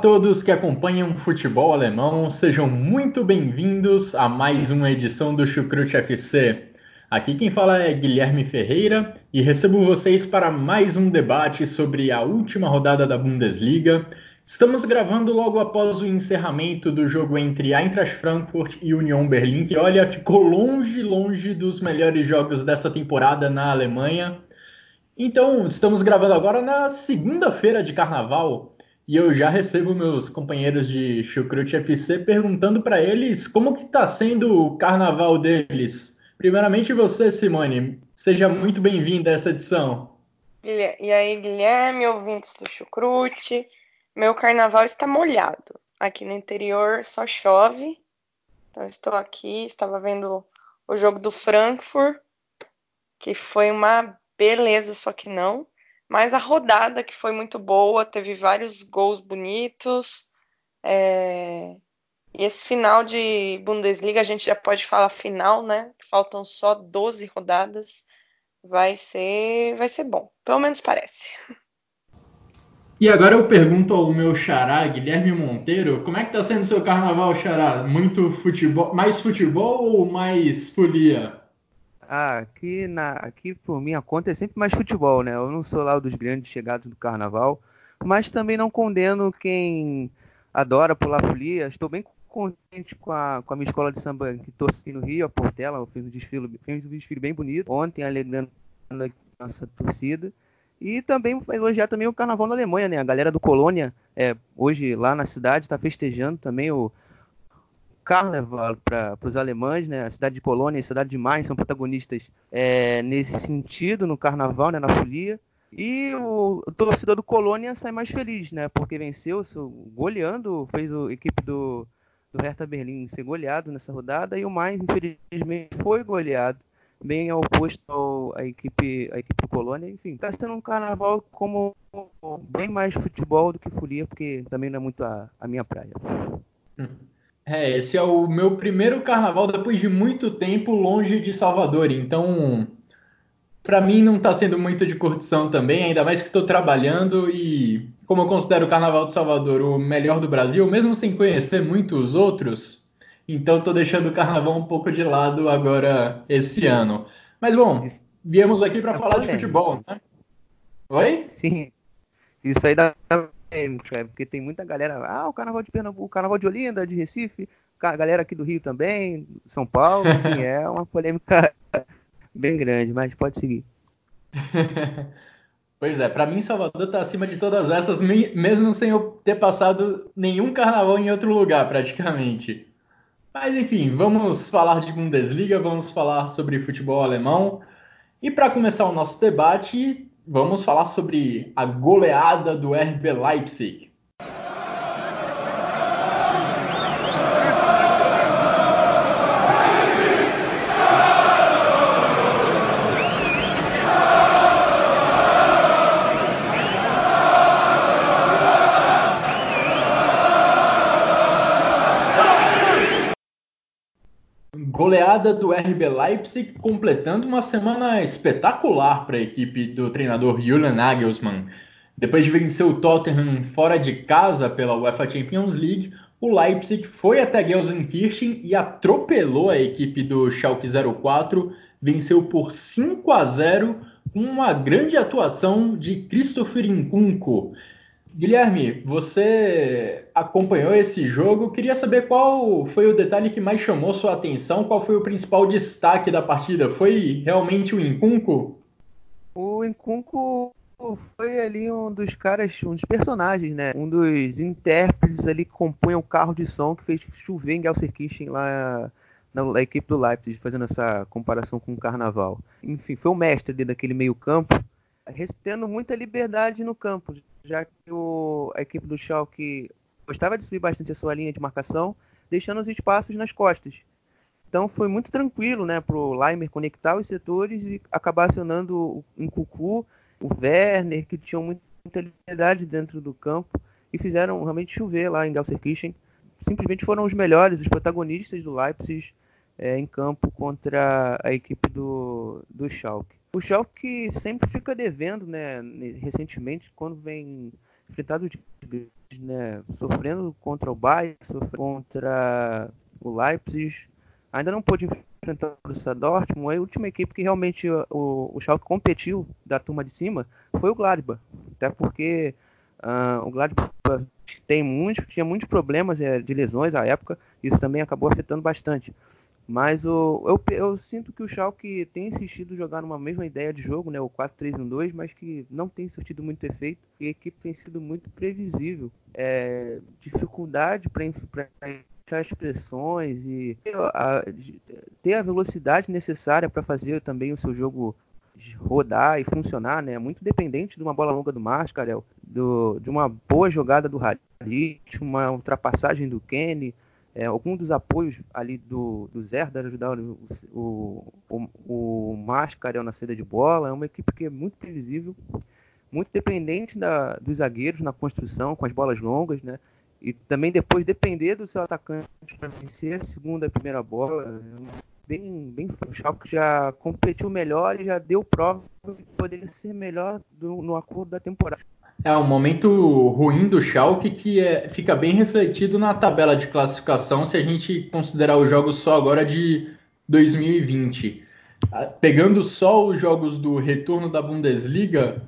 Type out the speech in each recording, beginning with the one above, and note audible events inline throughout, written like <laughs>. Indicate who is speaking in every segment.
Speaker 1: Todos que acompanham futebol alemão, sejam muito bem-vindos a mais uma edição do Chucrute FC. Aqui quem fala é Guilherme Ferreira e recebo vocês para mais um debate sobre a última rodada da Bundesliga. Estamos gravando logo após o encerramento do jogo entre Eintracht Frankfurt e Union Berlim, que olha, ficou longe, longe dos melhores jogos dessa temporada na Alemanha. Então, estamos gravando agora na segunda-feira de carnaval, e eu já recebo meus companheiros de Chucrute FC perguntando para eles como que está sendo o carnaval deles. Primeiramente você, Simone, seja muito bem-vinda a essa edição.
Speaker 2: E aí, Guilherme, ouvintes do Chucrute, meu carnaval está molhado. Aqui no interior só chove, então estou aqui, estava vendo o jogo do Frankfurt, que foi uma beleza, só que não. Mas a rodada que foi muito boa, teve vários gols bonitos. É... E esse final de Bundesliga, a gente já pode falar final, né? Faltam só 12 rodadas. Vai ser, vai ser bom. Pelo menos parece.
Speaker 1: E agora eu pergunto ao meu xará, Guilherme Monteiro, como é que tá sendo seu carnaval, xará? Muito futebol, mais futebol ou mais folia?
Speaker 3: Ah, aqui, na, aqui por minha conta é sempre mais futebol, né? Eu não sou lá dos grandes chegados do carnaval, mas também não condeno quem adora pular folia. Estou bem contente com a, com a minha escola de samba que torci no Rio, a Portela. Eu fiz um desfile, fiz um desfile bem bonito ontem, alegrando a nossa torcida. E também elogiar também o carnaval na Alemanha, né? A galera do Colônia, é, hoje lá na cidade, está festejando também o, Carnaval para os alemães, né? A cidade de Colônia e a cidade de Mainz são protagonistas é, nesse sentido no Carnaval, né? Na folia. E o, torcedor do Colônia sai mais feliz, né? Porque venceu, goleando, fez a equipe do, do Hertha Berlim ser goleado nessa rodada e o Mainz, infelizmente, foi goleado, bem oposto ao, à equipe, à equipe do Colônia. Enfim, está sendo um carnaval como bem mais futebol do que folia, porque também não é muito a, a minha praia.
Speaker 1: Hum. É, esse é o meu primeiro carnaval depois de muito tempo longe de Salvador. Então, para mim não está sendo muito de curtição também, ainda mais que estou trabalhando e como eu considero o Carnaval de Salvador o melhor do Brasil, mesmo sem conhecer muitos outros, então estou deixando o Carnaval um pouco de lado agora esse ano. Mas bom, viemos aqui para falar de futebol, né? Oi?
Speaker 3: Sim. Isso aí dá polêmica, é, porque tem muita galera. Ah, o carnaval de Pernambuco, o carnaval de Olinda, de Recife, a galera aqui do Rio também, São Paulo, <laughs> enfim, é uma polêmica <laughs> bem grande, mas pode seguir. <laughs>
Speaker 1: Pois é, para mim Salvador está acima de todas essas, mesmo sem eu ter passado nenhum carnaval em outro lugar, praticamente. Mas enfim, vamos falar de Bundesliga, vamos falar sobre futebol alemão. E para começar o nosso debate, vamos falar sobre a goleada do RB Leipzig. Goleada do RB Leipzig, completando uma semana espetacular para a equipe do treinador Julian Nagelsmann. Depois de vencer o Tottenham fora de casa pela UEFA Champions League, o Leipzig foi até Gelsenkirchen e atropelou a equipe do Schalke 04, venceu por 5 a 0 com uma grande atuação de Christopher Nkunku. Guilherme, você acompanhou esse jogo. Queria saber qual foi o detalhe que mais chamou sua atenção, qual foi o principal destaque da partida? Foi realmente o Incunco?
Speaker 3: O Incunco foi ali um dos caras, um dos personagens, né? Um dos intérpretes ali que compõem o carro de som que fez chover em Gelsenkirchen lá na, equipe do Leipzig, fazendo essa comparação com o Carnaval. Enfim, foi o mestre ali daquele meio campo, tendo muita liberdade no campo, já que o, a equipe do Schalke gostava de subir bastante a sua linha de marcação, deixando os espaços nas costas. Então foi muito tranquilo né, para o Leimer conectar os setores e acabar acionando o Cucu, o Werner, que tinham muita liberdade dentro do campo e fizeram realmente chover lá em Gelsenkirchen. Simplesmente foram os melhores, os protagonistas do Leipzig é, em campo contra a equipe do, do Schalke. O Schalke sempre fica devendo, né, recentemente, quando vem enfrentado né, sofrendo contra o Bayern, sofrendo contra o Leipzig, ainda não pôde enfrentar o Borussia Dortmund. A última equipe que realmente o, o Schalke competiu da turma de cima foi o Gladbach, até porque uh, o Gladbach tem muitos, tinha muitos problemas é, de lesões à época, isso também acabou afetando bastante. Mas o, eu, eu, sinto que o Schalke tem insistido em jogar numa mesma ideia de jogo, né, o 4-3-1-2, mas que não tem surtido muito efeito e a equipe tem sido muito previsível. É, dificuldade para as pressões e ter a, ter a velocidade necessária para fazer também o seu jogo rodar e funcionar, né? Muito dependente de uma bola longa do Mascarel, do, de uma boa jogada do Harit, uma ultrapassagem do Kenny, é, algum dos apoios ali do, do Zerdar ajudar o, o, o, o Mascarel na saída de bola. É uma equipe que é muito previsível, muito dependente da, dos zagueiros na construção, com as bolas longas, né? E também depois depender do seu atacante para vencer a segunda e a primeira bola. Bem, bem o Schalke já competiu melhor e já deu prova de poder ser melhor do, no acordo da temporada.
Speaker 1: É um momento ruim do Schalke que é, fica bem refletido na tabela de classificação se a gente considerar os jogos só agora de 2020. Ah, pegando só os jogos do retorno da Bundesliga,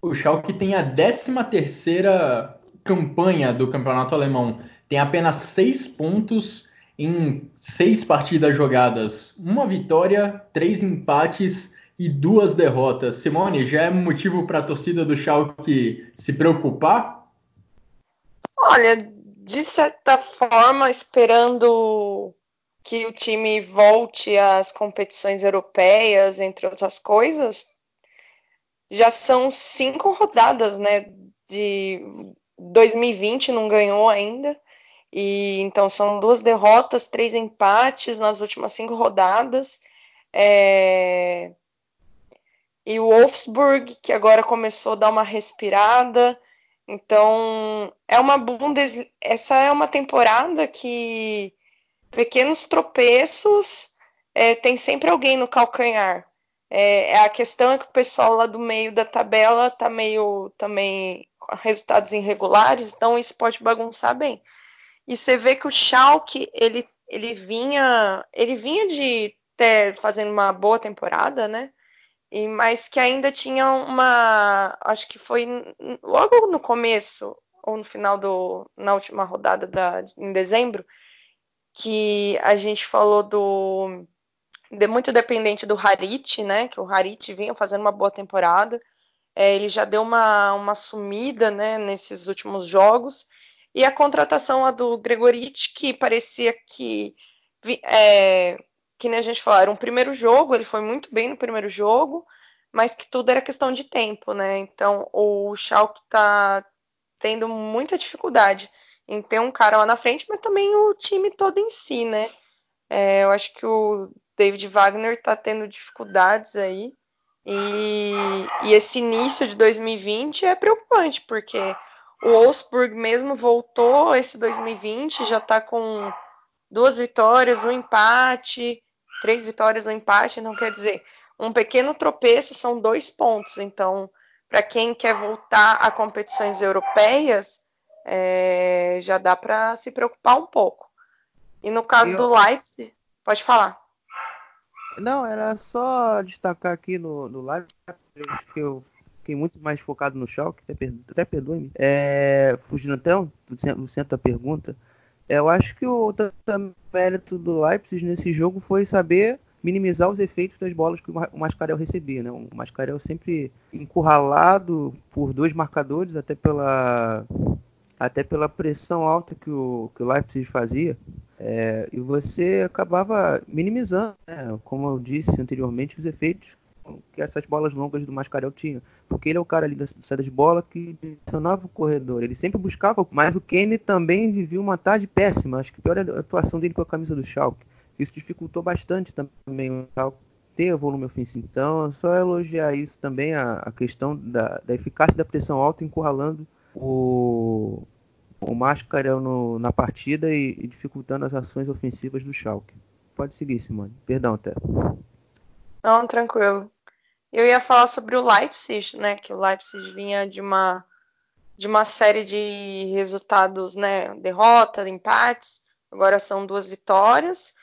Speaker 1: o Schalke tem a 13ª campanha do campeonato alemão. Tem apenas seis pontos em seis partidas jogadas. Uma vitória, três empates e duas derrotas. Simone, já é motivo para a torcida do Schalke se preocupar?
Speaker 2: Olha, de certa forma, esperando que o time volte às competições europeias, entre outras coisas, já são cinco rodadas, né? De 2020 não ganhou ainda. E então são duas derrotas, três empates nas últimas cinco rodadas. É, e o Wolfsburg, que agora começou a dar uma respirada. Então, é uma Bundes... essa é uma temporada que pequenos tropeços é, tem sempre alguém no calcanhar. É, é, a questão é que o pessoal lá do meio da tabela tá meio também resultados irregulares, então isso pode bagunçar bem. E você vê que o Schalke, ele, ele vinha ele vinha de ter fazendo uma boa temporada, né? E, mas que ainda tinha uma. Acho que foi logo no começo, ou no final do. na última rodada da, em dezembro, que a gente falou do. De, muito dependente do Harit, né? Que o Harit vinha fazendo uma boa temporada. É, ele já deu uma, uma sumida né, nesses últimos jogos. E a contratação a do Gregoriti, que parecia que é, que nem a gente falou, era um primeiro jogo, ele foi muito bem no primeiro jogo, mas que tudo era questão de tempo, né? Então o Schalke tá tendo muita dificuldade em ter um cara lá na frente, mas também o time todo em si, né? É, eu acho que o David Wagner tá tendo dificuldades aí. E, e esse início de 2020 é preocupante, porque o Wolfsburg mesmo voltou esse 2020, já tá com duas vitórias, um empate, três vitórias, um empate, não quer dizer, um pequeno tropeço são dois pontos. Então, para quem quer voltar a competições europeias, é, já dá para se preocupar um pouco. E no caso eu... do Leipzig, pode falar.
Speaker 3: Não, era só destacar aqui no, no Leipzig que eu fiquei muito mais focado no Schalke, até, até perdoe-me, é, fugindo até do centro da pergunta, eu acho que o mérito do Leipzig nesse jogo foi saber minimizar os efeitos das bolas que o Mascarel recebia. Né? O Mascarel sempre encurralado por dois marcadores, até pela, até pela pressão alta que o, que o Leipzig fazia. É, e você acabava minimizando, né, como eu disse anteriormente, os efeitos que essas bolas longas do Mascarel tinham. Porque ele é o cara ali da saída de bola que direcionava o corredor. Ele sempre buscava, mas o Kane também vivia uma tarde péssima. Acho que pior é a atuação dele com a camisa do Schalke. Isso dificultou bastante também o Schalke ter volume ofensivo. Então, só elogiar isso também, a, a questão da, da, eficácia da pressão alta encurralando o, o Mascarel no, na partida e, e, dificultando as ações ofensivas do Schalke. Pode seguir, Simone. Perdão, até.
Speaker 2: Não, tranquilo. Eu ia falar sobre o Leipzig, né? Que o Leipzig vinha de uma de uma série de resultados, né? Derrotas, empates. Agora são duas vitórias.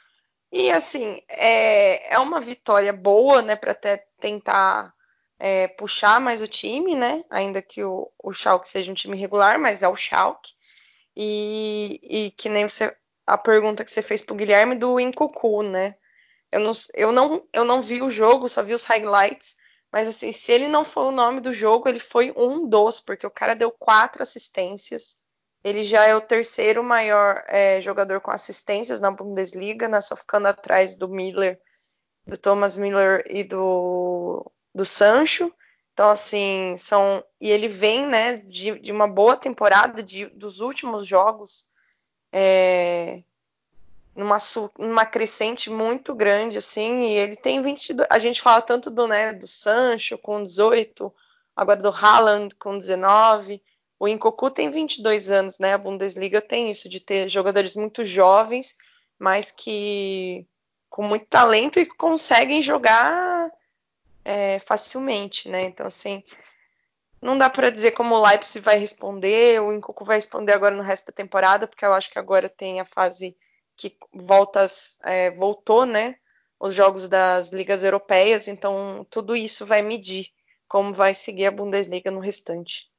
Speaker 2: E assim, é, é uma vitória boa, né? Para até tentar é, puxar mais o time, né? Ainda que o, o Schalke seja um time regular, mas é o Schalke. E, e que nem você a pergunta que você fez pro Guilherme do Incucu, né? Eu não, eu, não, eu não vi o jogo, só vi os highlights, mas assim, se ele não foi o nome do jogo, ele foi um dos, porque o cara deu quatro assistências. Ele já é o terceiro maior é, jogador com assistências na Bundesliga, né, só ficando atrás do Miller, do Thomas Miller e do, do Sancho. Então, assim, são. E ele vem, né, de, de uma boa temporada de, dos últimos jogos. É, numa, numa crescente muito grande, assim, e ele tem 22. A gente fala tanto do, né, do Sancho com 18, agora do Haaland com 19. O Incocu tem 22 anos, né? A Bundesliga tem isso de ter jogadores muito jovens, mas que com muito talento e conseguem jogar é, facilmente, né? Então, assim, não dá para dizer como o Leipzig vai responder, o Incocu vai responder agora no resto da temporada, porque eu acho que agora tem a fase que voltas, é, voltou, né? Os jogos das ligas europeias, então tudo isso vai medir como vai seguir a Bundesliga no restante.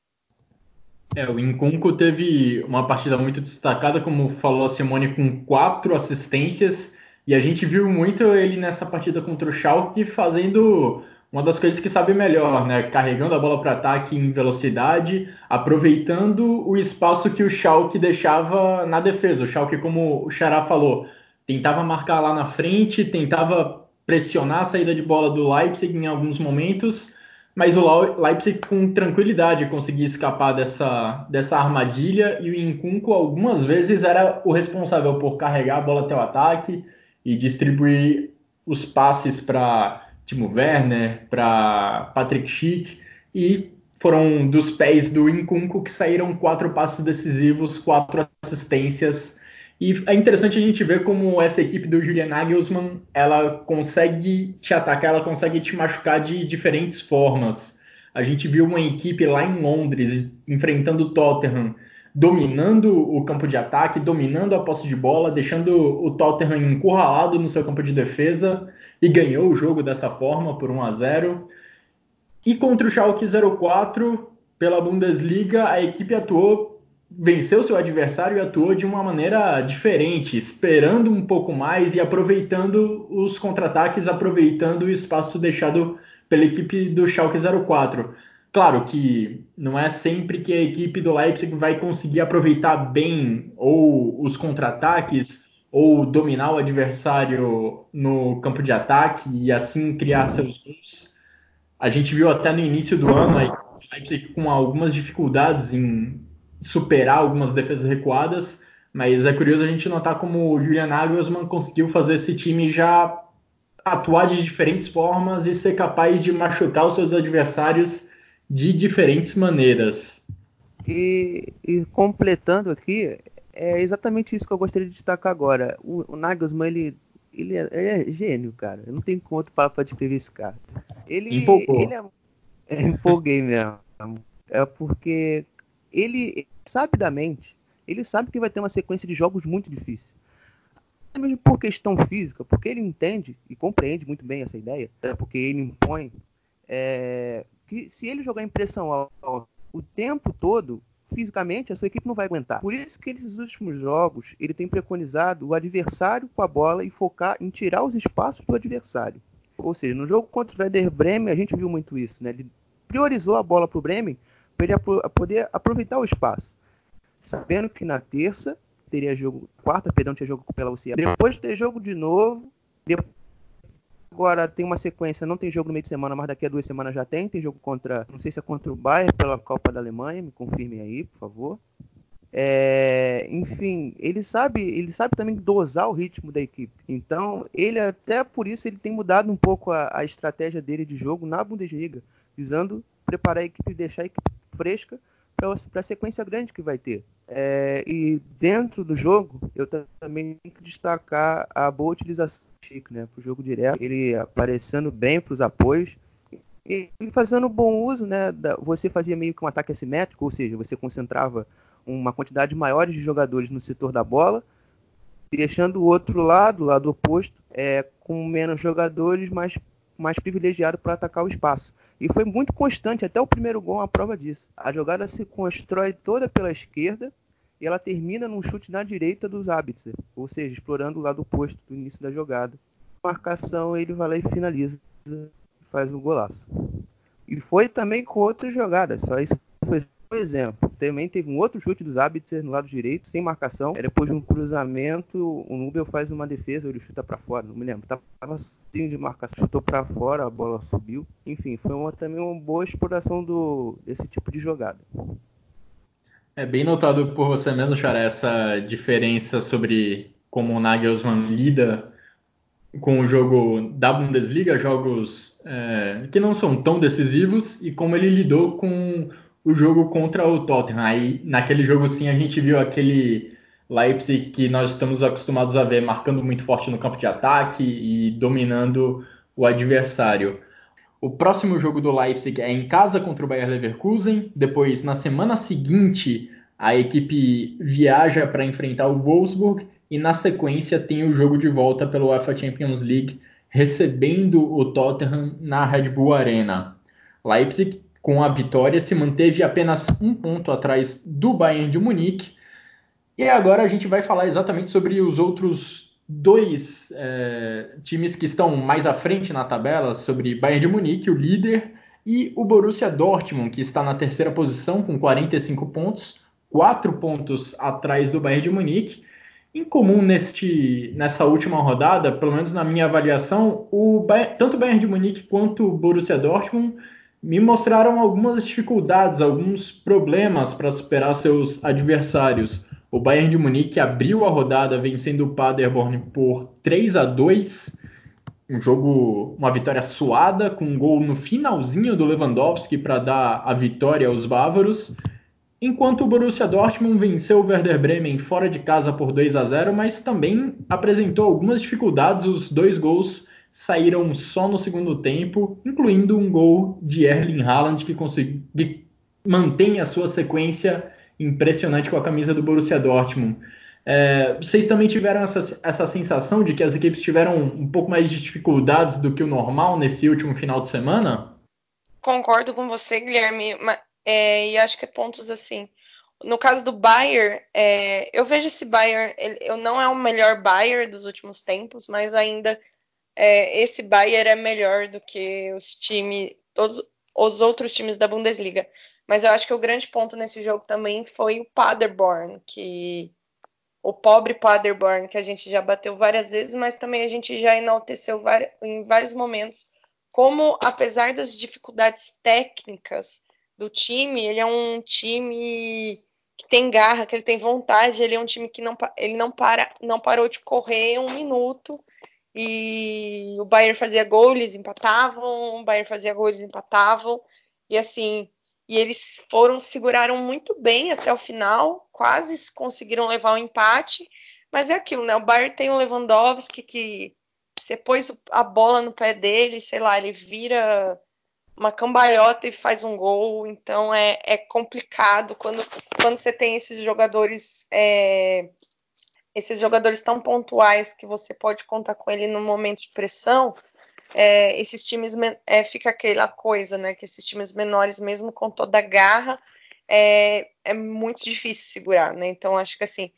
Speaker 1: É, o Incunco teve uma partida muito destacada, como falou a Simone, com quatro assistências, e a gente viu muito ele nessa partida contra o Schalke fazendo uma das coisas que sabe melhor, né? Carregando a bola para ataque em velocidade, aproveitando o espaço que o Schalke deixava na defesa. O Schalke, como o Xará falou, tentava marcar lá na frente, tentava pressionar a saída de bola do Leipzig em alguns momentos, mas o Leipzig com tranquilidade conseguia escapar dessa, dessa armadilha e o Incunco algumas vezes era o responsável por carregar a bola até o ataque e distribuir os passes para Timo Werner, para Patrick Schick, e foram dos pés do Incunco que saíram quatro passes decisivos, quatro assistências. E é interessante a gente ver como essa equipe do Julian Nagelsmann, ela consegue te atacar, ela consegue te machucar de diferentes formas. A gente viu uma equipe lá em Londres enfrentando o Tottenham, dominando o campo de ataque, dominando a posse de bola, deixando o Tottenham encurralado no seu campo de defesa e ganhou o jogo dessa forma por 1 a 0. E contra o Schalke 04, pela Bundesliga, a equipe atuou, venceu seu adversário e atuou de uma maneira diferente, esperando um pouco mais e aproveitando os contra-ataques, aproveitando o espaço deixado pela equipe do Schalke 04. Claro que não é sempre que a equipe do Leipzig vai conseguir aproveitar bem ou os contra-ataques ou dominar o adversário no campo de ataque e assim criar seus gols. A gente viu até no início do ano aí, com algumas dificuldades em superar algumas defesas recuadas, mas é curioso a gente notar como o Julian Nagelsmann conseguiu fazer esse time já atuar de diferentes formas e ser capaz de machucar os seus adversários de diferentes maneiras.
Speaker 3: E, e completando aqui, é exatamente isso que eu gostaria de destacar agora. O, o Nagelsmann, ele, ele, é, ele é gênio, cara. Eu não tenho quanto para descrever esse cara. Ele, Empolgou. ele é, é empolguei mesmo. É porque ele, sabidamente, ele sabe que vai ter uma sequência de jogos muito difícil. Mesmo por questão física, porque ele entende e compreende muito bem essa ideia, é porque ele impõe é, que se ele jogar em pressão alta o tempo todo, fisicamente a sua equipe não vai aguentar. Por isso que nesses últimos jogos ele tem preconizado o adversário com a bola e focar em tirar os espaços do adversário. Ou seja, no jogo contra o Werder Bremen a gente viu muito isso, né? Ele priorizou a bola para o Bremen para ele poder aproveitar o espaço, sabendo que na terça teria jogo, quarta, perdão, tinha jogo pela UCL. Depois ter jogo de novo, depois Agora tem uma sequência, não tem jogo no meio de semana, mas daqui a duas semanas já tem. Tem jogo contra, não sei se é contra o Bayern pela Copa da Alemanha, me confirmem aí, por favor. É, enfim, ele sabe, ele sabe também dosar o ritmo da equipe. Então, ele até por isso ele tem mudado um pouco a, a estratégia dele de jogo na Bundesliga, visando preparar a equipe e deixar a equipe fresca para a sequência grande que vai ter. É, e dentro do jogo, eu também tenho que destacar a boa utilização Chico, né? Para o jogo direto, ele aparecendo bem para os apoios e fazendo bom uso, né? Da, você fazia meio que um ataque assimétrico, ou seja, você concentrava uma quantidade maior de jogadores no setor da bola, deixando o outro lado, o lado oposto, é, com menos jogadores, mais, mais privilegiado para atacar o espaço. E foi muito constante, até o primeiro gol a prova disso. A jogada se constrói toda pela esquerda, e ela termina num chute na direita dos Abitzer, ou seja, explorando o lado oposto do início da jogada. Marcação, ele vai lá e finaliza, faz um golaço. E foi também com outras jogadas, só isso foi um exemplo. Também teve um outro chute dos Abitzer no lado direito, sem marcação. É depois de um cruzamento, o Nubel faz uma defesa, ele chuta para fora, não me lembro. Tava assim de marcação, chutou para fora, a bola subiu. Enfim, foi uma, também uma boa exploração do, desse tipo de jogada.
Speaker 1: É bem notado por você mesmo, Chara, essa diferença sobre como o Nagelsmann lida com o jogo da Bundesliga, jogos é, que não são tão decisivos, e como ele lidou com o jogo contra o Tottenham. Aí, naquele jogo, sim, a gente viu aquele Leipzig que nós estamos acostumados a ver marcando muito forte no campo de ataque e dominando o adversário. O próximo jogo do Leipzig é em casa contra o Bayer Leverkusen. Depois, na semana seguinte, a equipe viaja para enfrentar o Wolfsburg e na sequência tem o jogo de volta pelo UEFA Champions League, recebendo o Tottenham na Red Bull Arena. Leipzig, com a vitória, se manteve apenas um ponto atrás do Bayern de Munique. E agora a gente vai falar exatamente sobre os outros dois é, times que estão mais à frente na tabela sobre Bayern de Munique, o líder, e o Borussia Dortmund, que está na terceira posição com 45 pontos, quatro pontos atrás do Bayern de Munique. Em comum neste, nessa última rodada, pelo menos na minha avaliação, o tanto o Bayern de Munique quanto o Borussia Dortmund me mostraram algumas dificuldades, alguns problemas para superar seus adversários. O Bayern de Munique abriu a rodada vencendo o Paderborn por 3 a 2. Um jogo, uma vitória suada, com um gol no finalzinho do Lewandowski para dar a vitória aos bávaros. Enquanto o Borussia Dortmund venceu o Werder Bremen fora de casa por 2 a 0, mas também apresentou algumas dificuldades. Os dois gols saíram só no segundo tempo, incluindo um gol de Erling Haaland que, consegui, que mantém a sua sequência impressionante com a camisa do Borussia Dortmund. É, vocês também tiveram essa, essa sensação de que as equipes tiveram um pouco mais de dificuldades do que o normal nesse último final de semana?
Speaker 2: Concordo com você, Guilherme, é, e acho que é pontos assim. No caso do Bayern, é, eu vejo esse Bayern, ele, eu não é o melhor Bayern dos últimos tempos, mas ainda é, esse Bayern é melhor do que os times, todos os outros times da Bundesliga. Mas eu acho que o grande ponto nesse jogo também foi o Paderborn, que o pobre Paderborn, que a gente já bateu várias vezes, mas também a gente já enalteceu em vários momentos. Como, apesar das dificuldades técnicas do time, ele é um time que tem garra, que ele tem vontade, ele é um time que não, ele não, para, não parou de correr um minuto. E o Bayern fazia gol, eles empatavam, o Bayern fazia gol, eles empatavam. E assim, e eles foram, seguraram muito bem até o final, quase conseguiram levar o um empate, mas é aquilo, né? O Bayern tem o Lewandowski que você pôs a bola no pé dele, sei lá, ele vira uma cambalhota e faz um gol, então é, é complicado quando, quando você tem esses jogadores é, esses jogadores tão pontuais que você pode contar com ele no momento de pressão, é, esses times é, fica aquela coisa, né? Que esses times menores, mesmo com toda a garra, é, é muito difícil segurar, né? Então acho que assim,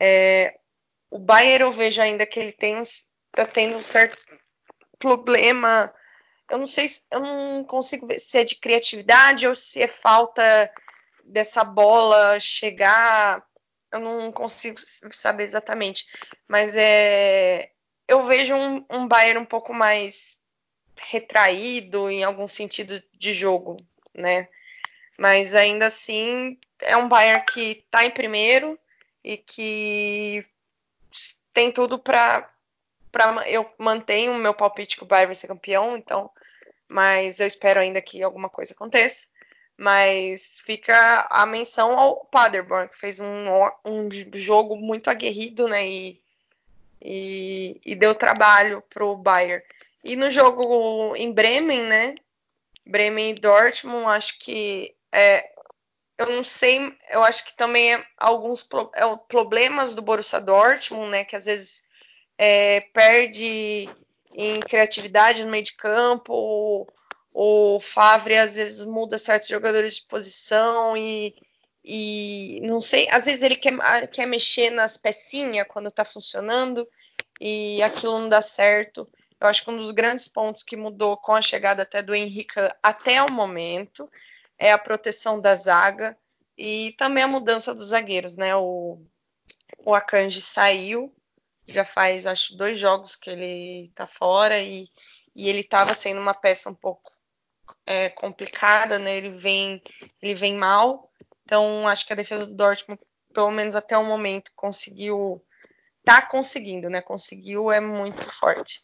Speaker 2: é, o Bayern eu vejo ainda que ele tem tá tendo um certo problema. Eu não sei, eu não consigo ver se é de criatividade ou se é falta dessa bola chegar eu não consigo saber exatamente, mas é, eu vejo um, um Bayern um pouco mais retraído em algum sentido de jogo, né? Mas ainda assim é um Bayern que está em primeiro e que tem tudo para para eu mantenho o meu palpite que o Bayern vai ser campeão, então, mas eu espero ainda que alguma coisa aconteça. Mas fica a menção ao Paderborn, que fez um, um jogo muito aguerrido, né? E, e, e deu trabalho pro Bayern. E no jogo em Bremen, né? Bremen e Dortmund, acho que é, eu não sei, eu acho que também é alguns pro, é, problemas do Borussia Dortmund, né? Que às vezes é, perde em criatividade no meio de campo, o Favre às vezes muda certos jogadores de posição e, e não sei, às vezes ele quer, quer mexer nas pecinhas quando tá funcionando e aquilo não dá certo. Eu acho que um dos grandes pontos que mudou com a chegada até do Henrique até o momento é a proteção da zaga e também a mudança dos zagueiros, né? O, o Akanji saiu já faz acho dois jogos que ele tá fora e, e ele estava sendo uma peça um pouco é, complicada, né? Ele vem, ele vem mal. Então acho que a defesa do Dortmund, pelo menos até o momento, conseguiu, tá conseguindo, né? Conseguiu é muito forte.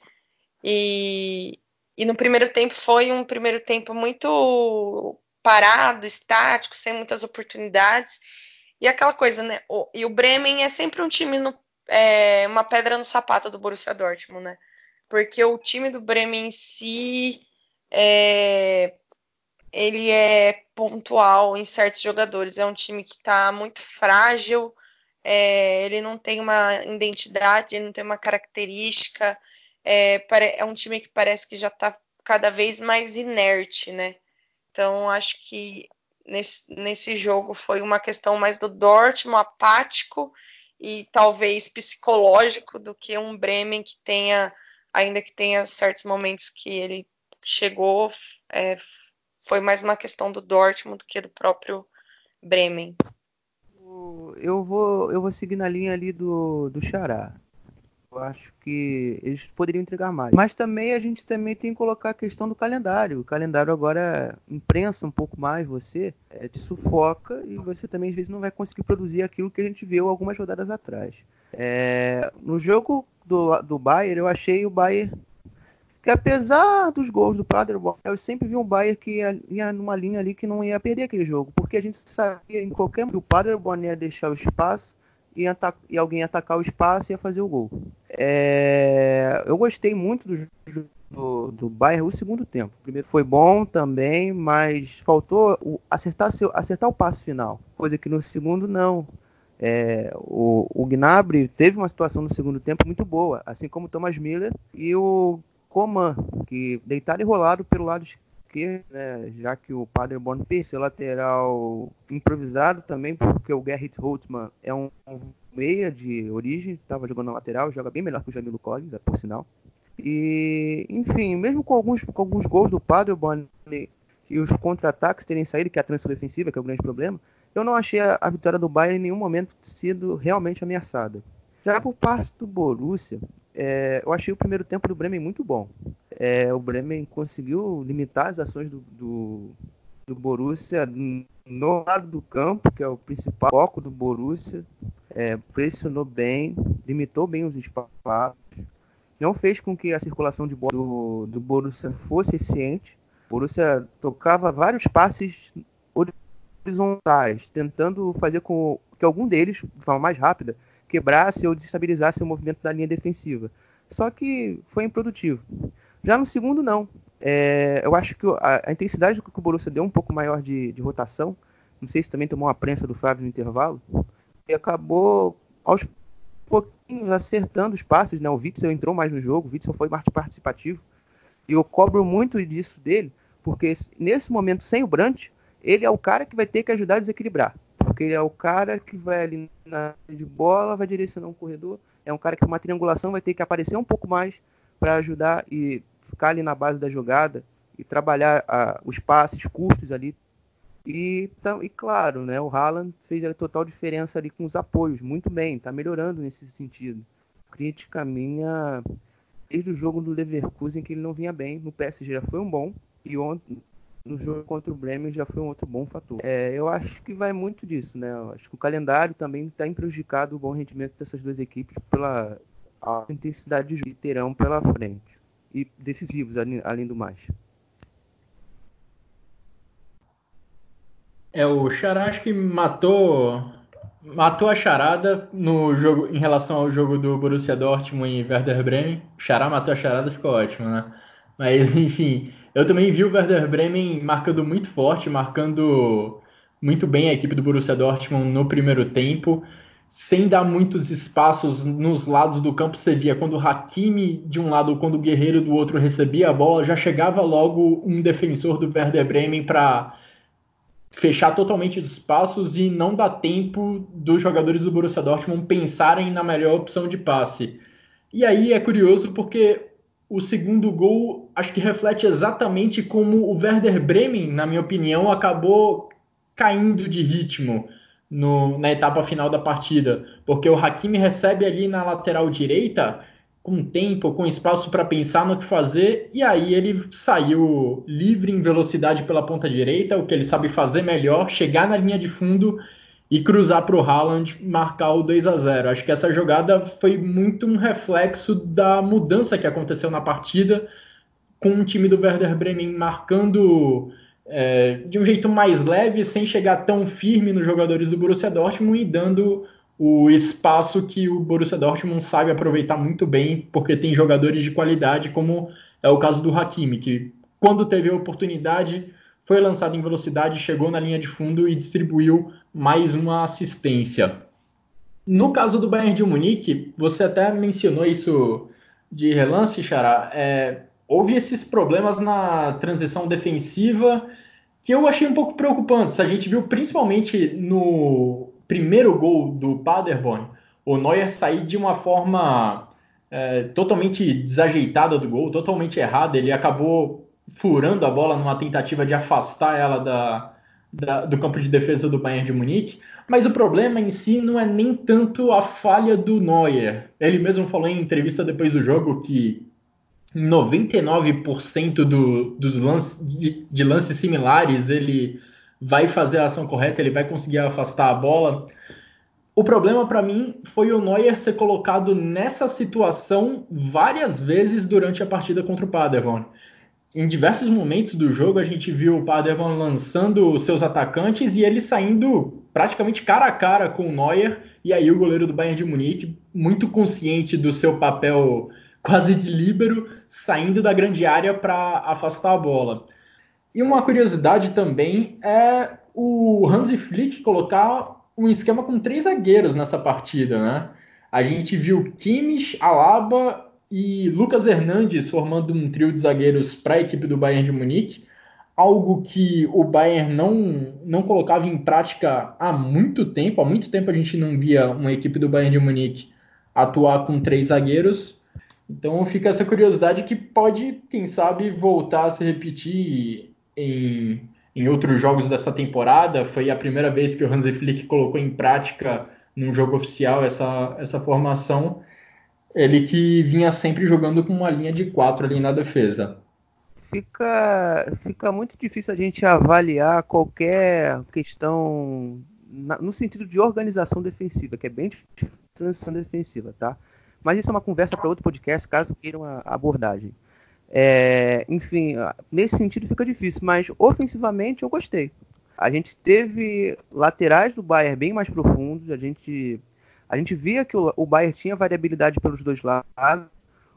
Speaker 2: E, e no primeiro tempo foi um primeiro tempo muito parado, estático, sem muitas oportunidades. E aquela coisa, né? O, e o Bremen é sempre um time no é, uma pedra no sapato do Borussia Dortmund, né? Porque o time do Bremen em si é, ele é pontual em certos jogadores. É um time que está muito frágil, é, ele não tem uma identidade, ele não tem uma característica. É, é um time que parece que já está cada vez mais inerte, né? Então acho que nesse, nesse jogo foi uma questão mais do Dortmund apático e talvez psicológico do que um Bremen que tenha, ainda que tenha certos momentos que ele chegou, é, foi mais uma questão do Dortmund do que do próprio Bremen.
Speaker 3: Eu vou, eu vou seguir na linha ali do, do Xará. Eu acho que eles poderiam entregar mais. Mas também a gente também tem que colocar a questão do calendário. O calendário agora imprensa um pouco mais você, é, te sufoca e você também às vezes não vai conseguir produzir aquilo que a gente viu algumas rodadas atrás. É, no jogo do, do Bayern, eu achei o Bayern que apesar dos gols do Paderborn, eu sempre vi um Bayern que ia, ia, numa linha ali que não ia perder aquele jogo, porque a gente sabia em qualquer momento que o Paderborn ia deixar o espaço e, e alguém ia atacar o espaço e ia fazer o gol. É, eu gostei muito do, do, do Bayern o segundo tempo. O primeiro foi bom também, mas faltou o, acertar, seu, acertar o passe final, coisa que no segundo não. É, o, o Gnabry teve uma situação no segundo tempo muito boa, assim como o Thomas Miller e o Coman, que deitaram e rolaram pelo lado esquerdo, né, já que o Paderborn perdeu lateral improvisado também, porque o Gerrit Holtmann é um meia de origem, estava jogando na lateral, joga bem melhor que o Jamilo Collins, por sinal. E, enfim, mesmo com alguns, com alguns gols do Paderborn e os contra-ataques terem saído, que é a transição defensiva, que é o grande problema, eu não achei a, a vitória do Bayern em nenhum momento sido realmente ameaçada. Já por parte do Borussia, é, eu achei o primeiro tempo do Bremen muito bom. É, o Bremen conseguiu limitar as ações do, do, do Borussia no lado do campo, que é o principal foco do Borussia, é, pressionou bem, limitou bem os espaços, não fez com que a circulação de bola do, do Borussia fosse eficiente. O Borussia tocava vários passes horizontais, tentando fazer com que algum deles, de forma mais rápida, quebrasse ou desestabilizasse o movimento da linha defensiva. Só que foi improdutivo. Já no segundo, não. É, eu acho que a, a, intensidade que o Borussia deu um pouco maior de, de, rotação. Não sei se também tomou uma prensa do Flávio no intervalo. E acabou aos pouquinhos acertando os passes. Né? O Witzel entrou mais no jogo, o Witzel foi mais participativo. E eu cobro muito disso dele, porque nesse momento, sem o Brandt, ele é o cara que vai ter que ajudar a desequilibrar. Porque ele é o cara que vai ali na de bola, vai direcionar um corredor. É um cara que uma triangulação vai ter que aparecer um pouco mais para ajudar e ficar ali na base da jogada e trabalhar os passes curtos ali E, e claro, né, o Haaland fez a total diferença ali com os apoios, muito bem, está melhorando nesse sentido. Crítica minha desde o jogo do Leverkusen que ele não vinha bem, no PSG já foi um bom e ontem no jogo contra o Bremen já foi um outro bom fator. É, eu acho que vai muito disso, né? Eu acho que o calendário também está prejudicado o bom rendimento dessas duas equipes pela intensidade de jogo que terão pela frente e decisivos além do mais.
Speaker 1: É, o Xará acho que matou matou a charada no jogo em relação ao jogo do Borussia Dortmund e Werder Bremen. O Xará matou a charada, ficou ótimo, né? Mas <laughs> enfim, eu também vi o Werder Bremen marcando muito forte, marcando muito bem a equipe do Borussia Dortmund no primeiro tempo, sem dar muitos espaços nos lados do campo. Você via quando o Hakimi de um lado, quando o Guerreiro do outro recebia a bola, já chegava logo um defensor do Werder Bremen para fechar totalmente os espaços e não dar tempo dos jogadores do Borussia Dortmund pensarem na melhor opção de passe. E aí é curioso porque o segundo gol acho que reflete exatamente como o Werder Bremen, na minha opinião, acabou caindo de ritmo no, na etapa final da partida, porque o Hakimi recebe ali na lateral direita com tempo, com espaço para pensar no que fazer, e aí ele saiu livre em velocidade pela ponta direita, o que ele sabe fazer melhor, chegar na linha de fundo e cruzar para o Haaland marcar o 2 a 0. Acho que essa jogada foi muito um reflexo da mudança que aconteceu na partida, com o time do Werder Bremen marcando é, de um jeito mais leve, sem chegar tão firme nos jogadores do Borussia Dortmund e dando o espaço que o Borussia Dortmund sabe aproveitar muito bem, porque tem jogadores de qualidade, como é o caso do Hakimi, que quando teve a oportunidade foi lançado em velocidade, chegou na linha de fundo e distribuiu mais uma assistência. No caso do Bayern de Munique, você até mencionou isso de relance, Xará. É, houve esses problemas na transição defensiva que eu achei um pouco preocupantes. A gente viu principalmente no primeiro gol do Paderborn, o Neuer sair de uma forma é, totalmente desajeitada do gol, totalmente errada. Ele acabou furando a bola numa tentativa de afastar ela da, da, do campo de defesa do Bayern de Munique. Mas o problema em si não é nem tanto a falha do Neuer. Ele mesmo falou em entrevista depois do jogo que 99% do, dos lances, de, de lances similares ele vai fazer a ação correta, ele vai conseguir afastar a bola. O problema para mim foi o Neuer ser colocado nessa situação várias vezes durante a partida contra o Paderborn. Em diversos momentos do jogo a gente viu o Paderborn lançando seus atacantes e ele saindo praticamente cara a cara com o Neuer e aí o goleiro do Bayern de Munique, muito consciente do seu papel quase de líbero, saindo da grande área para afastar a bola. E uma curiosidade também é o Hansi Flick colocar um esquema com três zagueiros nessa partida, né? A gente viu Kimmich, Alaba e Lucas Hernandes formando um trio de zagueiros para a equipe do Bayern de Munique, algo que o Bayern não, não colocava em prática há muito tempo. Há muito tempo a gente não via uma equipe do Bayern de Munique atuar com três zagueiros. Então fica essa curiosidade que pode, quem sabe, voltar a se repetir em, em outros jogos dessa temporada. Foi a primeira vez que o Hansi Flick colocou em prática num jogo oficial essa, essa formação. Ele que vinha sempre jogando com uma linha de quatro ali na defesa.
Speaker 3: Fica, fica muito difícil a gente avaliar qualquer questão na, no sentido de organização defensiva, que é bem difícil transição defensiva, tá? Mas isso é uma conversa para outro podcast, caso queiram a abordagem. É, enfim, nesse sentido fica difícil, mas ofensivamente eu gostei. A gente teve laterais do Bayern bem mais profundos, a gente, a gente via que o, o Bayern tinha variabilidade pelos dois lados.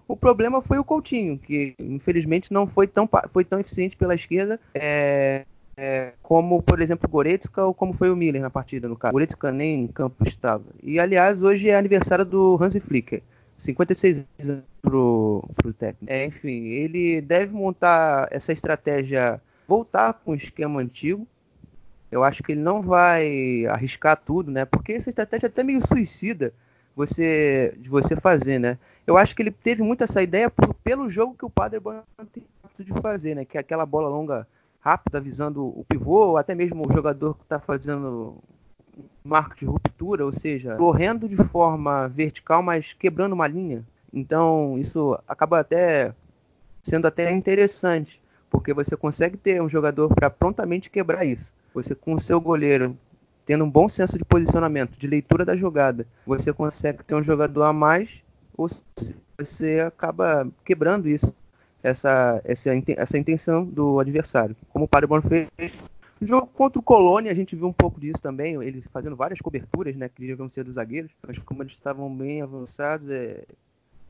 Speaker 3: O problema foi o Coutinho, que infelizmente não foi tão, foi tão eficiente pela esquerda é, é, como, por exemplo, o Goretzka ou como foi o Miller na partida, no caso. O Goretzka nem em campo estava. E, aliás, hoje é aniversário do Hansi Flicker. 56 anos pro, pro técnico. É, enfim, ele deve montar essa estratégia, voltar com o esquema antigo. Eu acho que ele não vai arriscar tudo, né? Porque essa estratégia é até meio suicida você, de você fazer, né? Eu acho que ele teve muito essa ideia por, pelo jogo que o Paderborn tem de fazer, né? Que é aquela bola longa rápida visando o pivô, ou até mesmo o jogador que está fazendo marco de ruptura, ou seja, correndo de forma vertical, mas quebrando uma linha. Então, isso acaba até sendo até interessante, porque você consegue ter um jogador para prontamente quebrar isso. Você com o seu goleiro tendo um bom senso de posicionamento, de leitura da jogada, você consegue ter um jogador a mais, ou você acaba quebrando isso, essa, essa, essa intenção do adversário. Como o Paderborn fez no jogo contra o Colônia, a gente viu um pouco disso também, eles fazendo várias coberturas, né, que deviam ser dos zagueiros, mas como eles estavam bem avançados, é,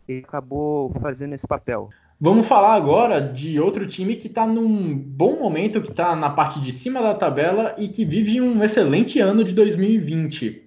Speaker 3: ele acabou fazendo esse papel.
Speaker 1: Vamos falar agora de outro time que está num bom momento, que está na parte de cima da tabela e que vive um excelente ano de 2020.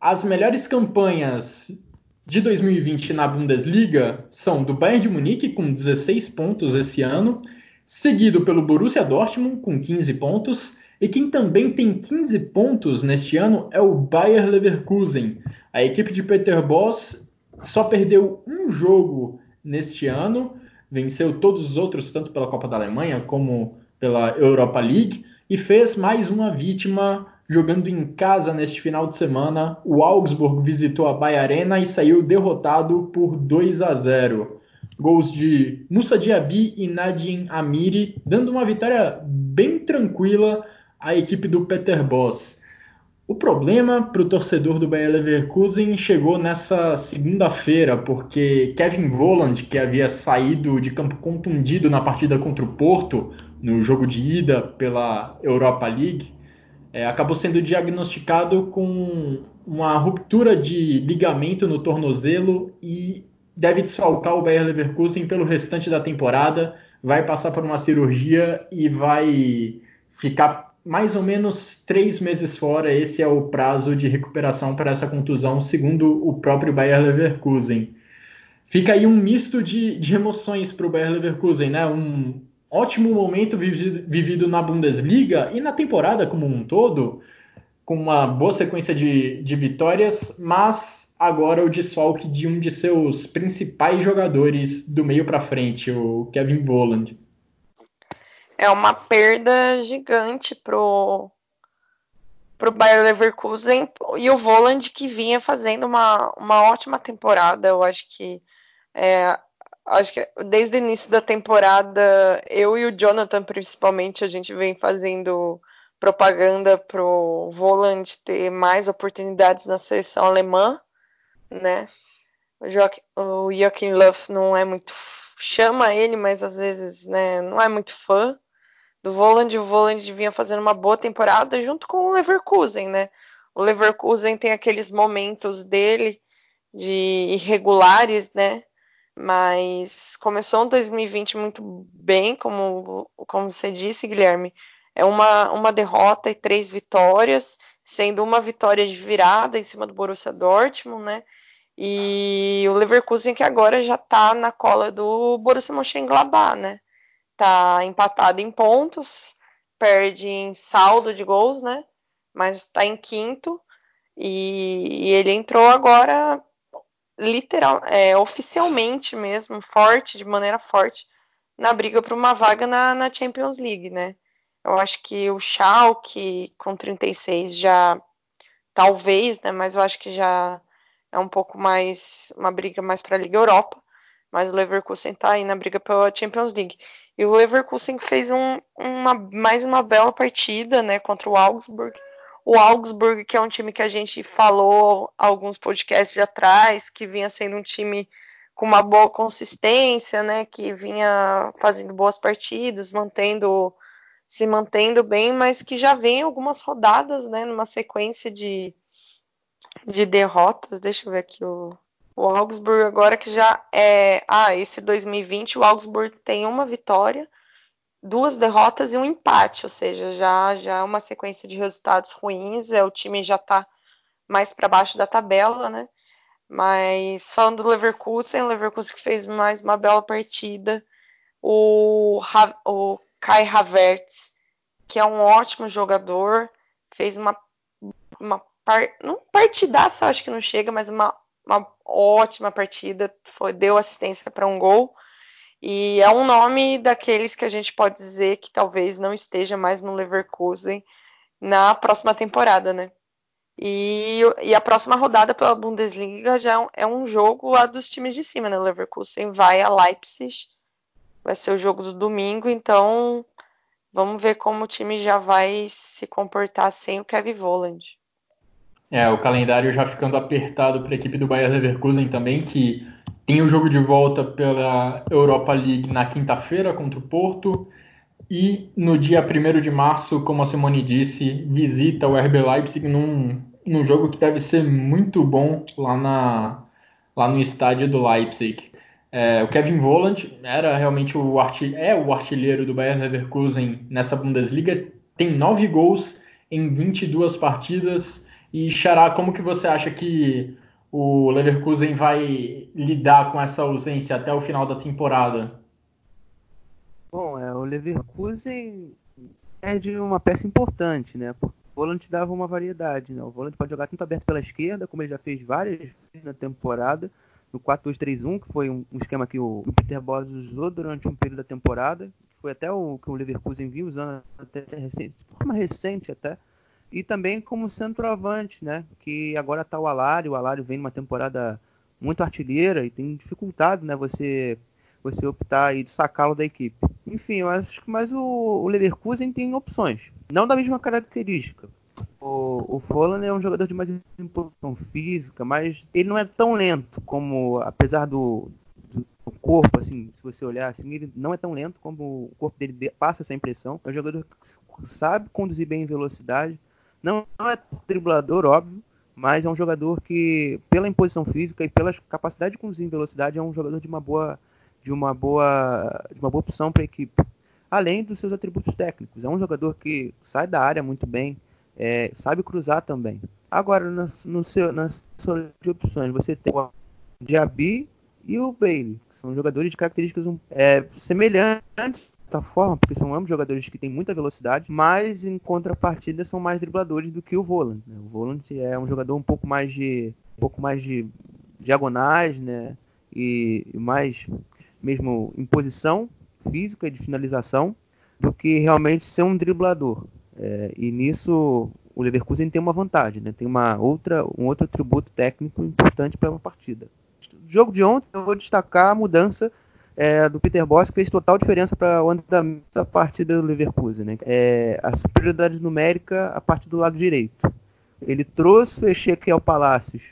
Speaker 1: As melhores campanhas de 2020 na Bundesliga são do Bayern de Munique, com 16 pontos esse ano, seguido pelo Borussia Dortmund, com 15 pontos, e quem também tem 15 pontos neste ano é o Bayer Leverkusen. A equipe de Peter Boss só perdeu um jogo neste ano venceu todos os outros, tanto pela Copa da Alemanha como pela Europa League, e fez mais uma vítima jogando em casa neste final de semana. O Augsburg visitou a Bahia Arena e saiu derrotado por 2 a 0. Gols de Musa Diaby e Nadine Amiri, dando uma vitória bem tranquila à equipe do Peter Boss. O problema para o torcedor do Bayer Leverkusen chegou nessa segunda-feira, porque Kevin Voland, que havia saído de campo contundido na partida contra o Porto, no jogo de ida pela Europa League, é, acabou sendo diagnosticado com uma ruptura de ligamento no tornozelo e deve desfalcar o Bayer Leverkusen pelo restante da temporada. Vai passar por uma cirurgia e vai ficar mais ou menos três meses fora, esse é o prazo de recuperação para essa contusão, segundo o próprio Bayer Leverkusen. Fica aí um misto de, de emoções para o Bayer Leverkusen, né? Um ótimo momento vivido, vivido, na Bundesliga e na temporada como um todo, com uma boa sequência de, de vitórias, mas agora o desfalque de um de seus principais jogadores do meio para frente, o Kevin Volland
Speaker 2: é uma perda gigante pro pro Bayer Leverkusen e o Voland que vinha fazendo uma, uma ótima temporada. Eu acho que é, acho que desde o início da temporada, eu e o Jonathan principalmente, a gente vem fazendo propaganda pro Voland ter mais oportunidades na seleção alemã, né? O Joachim, o Joachim Löw não é muito chama ele, mas às vezes, né, não é muito fã do Voland. O Voland vinha fazendo uma boa temporada junto com o Leverkusen, né? O Leverkusen tem aqueles momentos dele de irregulares, né? Mas começou em 2020 muito bem, como, como você disse, Guilherme. É uma, uma derrota e três vitórias, sendo uma vitória de virada em cima do Borussia Dortmund, né? E o Leverkusen que agora já tá na cola do Borussia Mönchengladbach, né? Tá empatado em pontos, perde em saldo de gols, né? Mas está em quinto e, e, ele entrou agora literal, é, oficialmente mesmo, forte, de maneira forte, na briga por uma vaga na, na Champions League, né? Eu acho que o Schalke com 36 já talvez, né? Mas eu acho que já é um pouco mais uma briga mais para a Liga Europa. Mas o Leverkusen está aí na briga pela Champions League. E o Leverkusen fez um, uma, mais uma bela partida né, contra o Augsburg. O Augsburg, que é um time que a gente falou alguns podcasts atrás, que vinha sendo um time com uma boa consistência, né, que vinha fazendo boas partidas, mantendo se mantendo bem, mas que já vem algumas rodadas, né, numa sequência de, de derrotas. Deixa eu ver aqui o, o Augsburg agora que já é. Ah, esse 2020 o Augsburg tem uma vitória, duas derrotas e um empate, ou seja, já já é uma sequência de resultados ruins. É o time já está mais para baixo da tabela, né? Mas falando do Leverkusen, o Leverkusen que fez mais uma bela partida. O, o Kai Havertz, que é um ótimo jogador, fez uma, uma par, não partidaça, acho que não chega, mas uma uma ótima partida, foi, deu assistência para um gol. E é um nome daqueles que a gente pode dizer que talvez não esteja mais no Leverkusen na próxima temporada, né? E, e a próxima rodada pela Bundesliga já é um jogo lá dos times de cima, né? O Leverkusen vai a Leipzig, vai ser o jogo do domingo, então vamos ver como o time já vai se comportar sem o Kevin Volland.
Speaker 1: É, o calendário já ficando apertado para a equipe do Bayern Leverkusen também, que tem o jogo de volta pela Europa League na quinta-feira contra o Porto. E no dia 1 de março, como a Simone disse, visita o RB Leipzig num, num jogo que deve ser muito bom lá, na, lá no estádio do Leipzig. É, o Kevin Voland era realmente o, é o artilheiro do Bayern Leverkusen nessa Bundesliga, tem nove gols em 22 partidas. E Xará, como que você acha que o Leverkusen vai lidar com essa ausência até o final da temporada?
Speaker 3: Bom, é, o Leverkusen é de uma peça importante, né? O volante dava uma variedade, né? O volante pode jogar tanto aberto pela esquerda, como ele já fez várias vezes na temporada, no 4-2-3-1, que foi um, esquema que o, Peter Bosz usou durante um período da temporada, foi até o que o Leverkusen viu usando até recente, de forma recente até e também como centroavante, né? Que agora está o Alário, o Alário vem numa temporada muito artilheira e tem dificultado, né? Você você optar e sacá-lo da equipe. Enfim, eu acho que mais o, o, Leverkusen tem opções, não da mesma característica. O, o Folland é um jogador de mais imposição física, mas ele não é tão lento como, apesar do, do corpo, assim, se você olhar, assim, ele não é tão lento como o corpo dele passa essa impressão. É um jogador que sabe conduzir bem em velocidade, não, não é driblador, óbvio, mas é um jogador que, pela imposição física e pela capacidade de conduzir em velocidade, é um jogador de uma boa, de uma boa, de uma boa opção para a equipe. Além dos seus atributos técnicos, é um jogador que sai da área muito bem, é, sabe cruzar também. Agora, no, no seu, nas suas opções, você tem o Diaby e o Bailey, que são jogadores de características é, semelhantes certa forma, porque são ambos jogadores que têm muita velocidade, mas em contrapartida são mais dribladores do que o Volant. Né? O Volant é um jogador um pouco mais de um pouco mais de diagonais, né? E, e mais mesmo em posição física de finalização do que realmente ser um driblador. É, e nisso o Leverkusen tem uma vantagem, né? Tem uma outra, um outro atributo técnico importante para uma partida. No jogo de ontem eu vou destacar a mudança é, do Peter Bosz que fez total diferença para o andamento da partida do Leverkusen. Né? É, a superioridade numérica a partir do lado direito. Ele trouxe o Ezequiel Palacios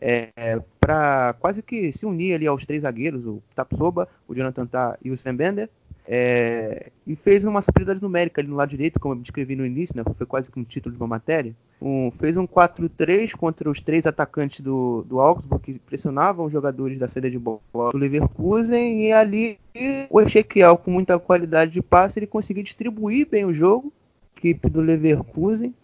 Speaker 3: é, para quase que se unir ali aos três zagueiros, o Tapsoba, o Jonathan Tah e o Sven Bender, é, e fez uma superioridade numérica ali no lado direito, como eu descrevi no início, né? Foi quase que um título de uma matéria. Um, fez um 4-3 contra os três atacantes do, do Augsburg, que pressionavam os jogadores da saída de bola do Leverkusen, e ali o Ezequiel, com muita qualidade de passe, ele conseguiu distribuir bem o jogo, equipe do Leverkusen,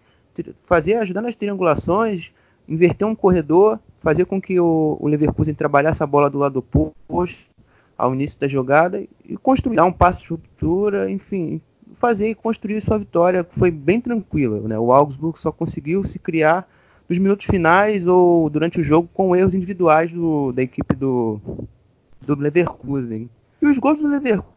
Speaker 3: fazer, ajudar nas triangulações, inverter um corredor, fazer com que o, o Leverkusen trabalhasse a bola do lado oposto, ao início da jogada e construir, dar um passo de ruptura, enfim, fazer e construir sua vitória foi bem tranquila. Né? O Augsburg só conseguiu se criar nos minutos finais ou durante o jogo com erros individuais do, da equipe do, do Leverkusen. E os gols do Leverkusen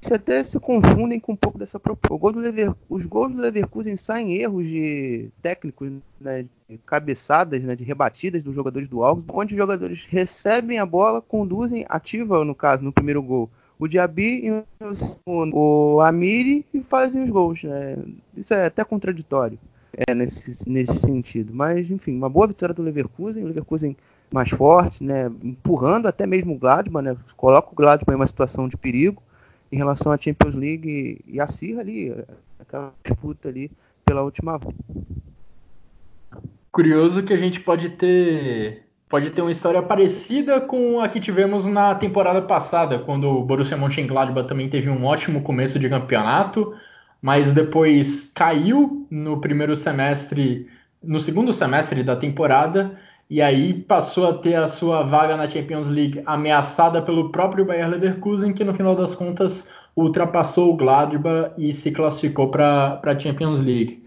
Speaker 3: se até se confundem com um pouco dessa proposta. Gol Lever, os gols do Leverkusen saem erros de técnicos, né, de cabeçadas, né, de rebatidas dos jogadores do Augsburg, onde os jogadores recebem a bola, conduzem, ativa no caso, no primeiro gol, o Diaby e o segundo, o Amiri e fazem os gols. Né? Isso é até contraditório é, nesse, nesse sentido. Mas, enfim, uma boa vitória do Leverkusen. O Leverkusen mais forte, né? empurrando até mesmo o Gladbach, né? coloca o Gladbach em uma situação de perigo em relação à Champions League e a Cirra ali, aquela disputa ali pela última
Speaker 1: Curioso que a gente pode ter pode ter uma história parecida com a que tivemos na temporada passada, quando o Borussia Mönchengladbach também teve um ótimo começo de campeonato, mas depois caiu no primeiro semestre, no segundo semestre da temporada, e aí passou a ter a sua vaga na Champions League ameaçada pelo próprio Bayer Leverkusen, que no final das contas ultrapassou o Gladbach e se classificou para a Champions League.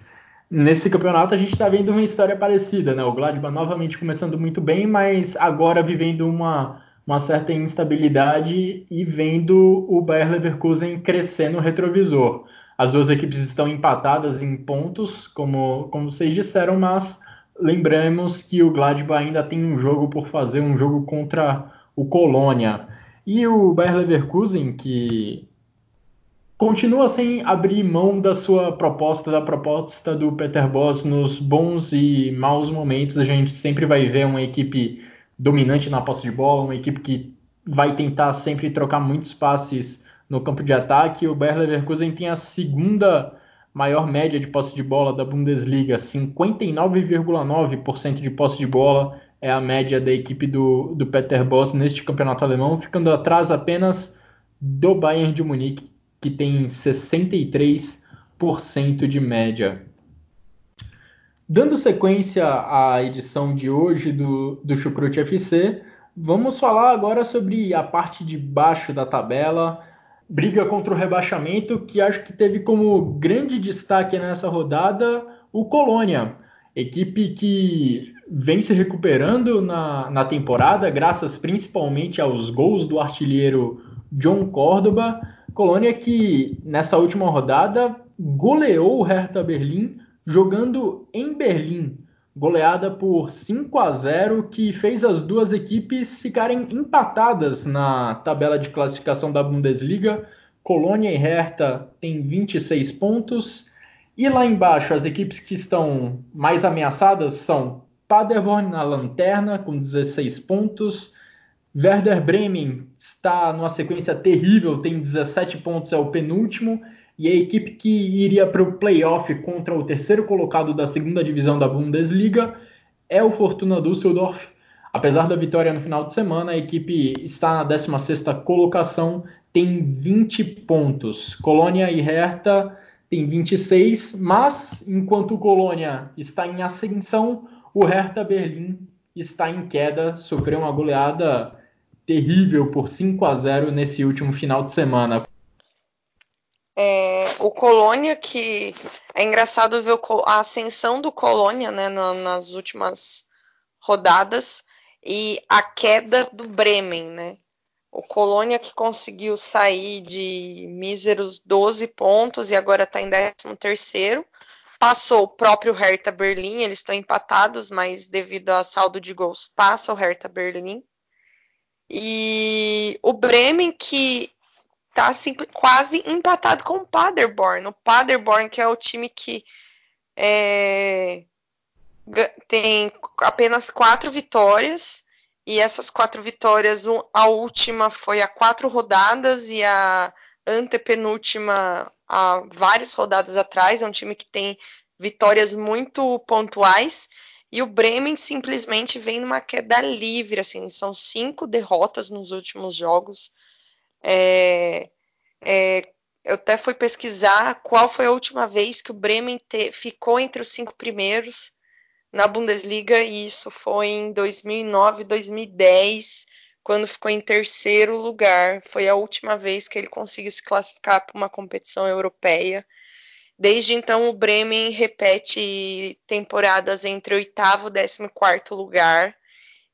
Speaker 1: Nesse campeonato a gente está vendo uma história parecida, né? O Gladbach novamente começando muito bem, mas agora vivendo uma uma certa instabilidade e vendo o Bayer Leverkusen crescer no retrovisor. As duas equipes estão empatadas em pontos, como, como vocês disseram, mas lembramos que o Gladbach ainda tem um jogo por fazer, um jogo contra o Colônia. E o Bayer Leverkusen, que continua sem abrir mão da sua proposta, da proposta do Peter Boss nos bons e maus momentos. A gente sempre vai ver uma equipe dominante na posse de bola, uma equipe que vai tentar sempre trocar muitos passes no campo de ataque. O Bayer Leverkusen tem a segunda maior média de posse de bola da Bundesliga, 59,9% de posse de bola é a média da equipe do, do Peter Boss neste campeonato alemão, ficando atrás apenas do Bayern de Munique, que tem 63% de média. Dando sequência à edição de hoje do, do Chucrute FC, vamos falar agora sobre a parte de baixo da tabela, briga contra o rebaixamento, que acho que teve como grande destaque nessa rodada o Colônia, equipe que vem se recuperando na, na temporada, graças principalmente aos gols do artilheiro John Córdoba. Colônia que nessa última rodada goleou o Hertha Berlim jogando em Berlim, goleada por 5 a 0 que fez as duas equipes ficarem empatadas na tabela de classificação da Bundesliga. Colônia e Hertha têm 26 pontos. E lá embaixo, as equipes que estão mais ameaçadas são Paderborn na lanterna com 16 pontos. Werder Bremen está numa sequência terrível, tem 17 pontos, é o penúltimo. E a equipe que iria para o playoff contra o terceiro colocado da segunda divisão da Bundesliga é o Fortuna Düsseldorf. Apesar da vitória no final de semana, a equipe está na 16ª colocação, tem 20 pontos. Colônia e Hertha têm 26, mas enquanto Colônia está em ascensão, o Hertha Berlim está em queda, sofreu uma goleada terrível por 5 a 0 nesse último final de semana.
Speaker 2: É, o Colônia, que é engraçado ver a ascensão do Colônia né, nas últimas rodadas e a queda do Bremen, né? O Colônia que conseguiu sair de míseros 12 pontos e agora está em 13 terceiro. Passou o próprio Hertha Berlim, eles estão empatados, mas devido a saldo de gols, passa o Hertha Berlim. E o Bremen, que tá assim, quase empatado com o Paderborn. O Paderborn, que é o time que é, tem apenas quatro vitórias. E essas quatro vitórias, a última foi há quatro rodadas e a antepenúltima há várias rodadas atrás. É um time que tem vitórias muito pontuais. E o Bremen simplesmente vem numa queda livre, assim, são cinco derrotas nos últimos jogos. É, é, eu até fui pesquisar qual foi a última vez que o Bremen te, ficou entre os cinco primeiros na Bundesliga, e isso foi em 2009, 2010, quando ficou em terceiro lugar. Foi a última vez que ele conseguiu se classificar para uma competição europeia. Desde então, o Bremen repete temporadas entre oitavo e décimo quarto lugar.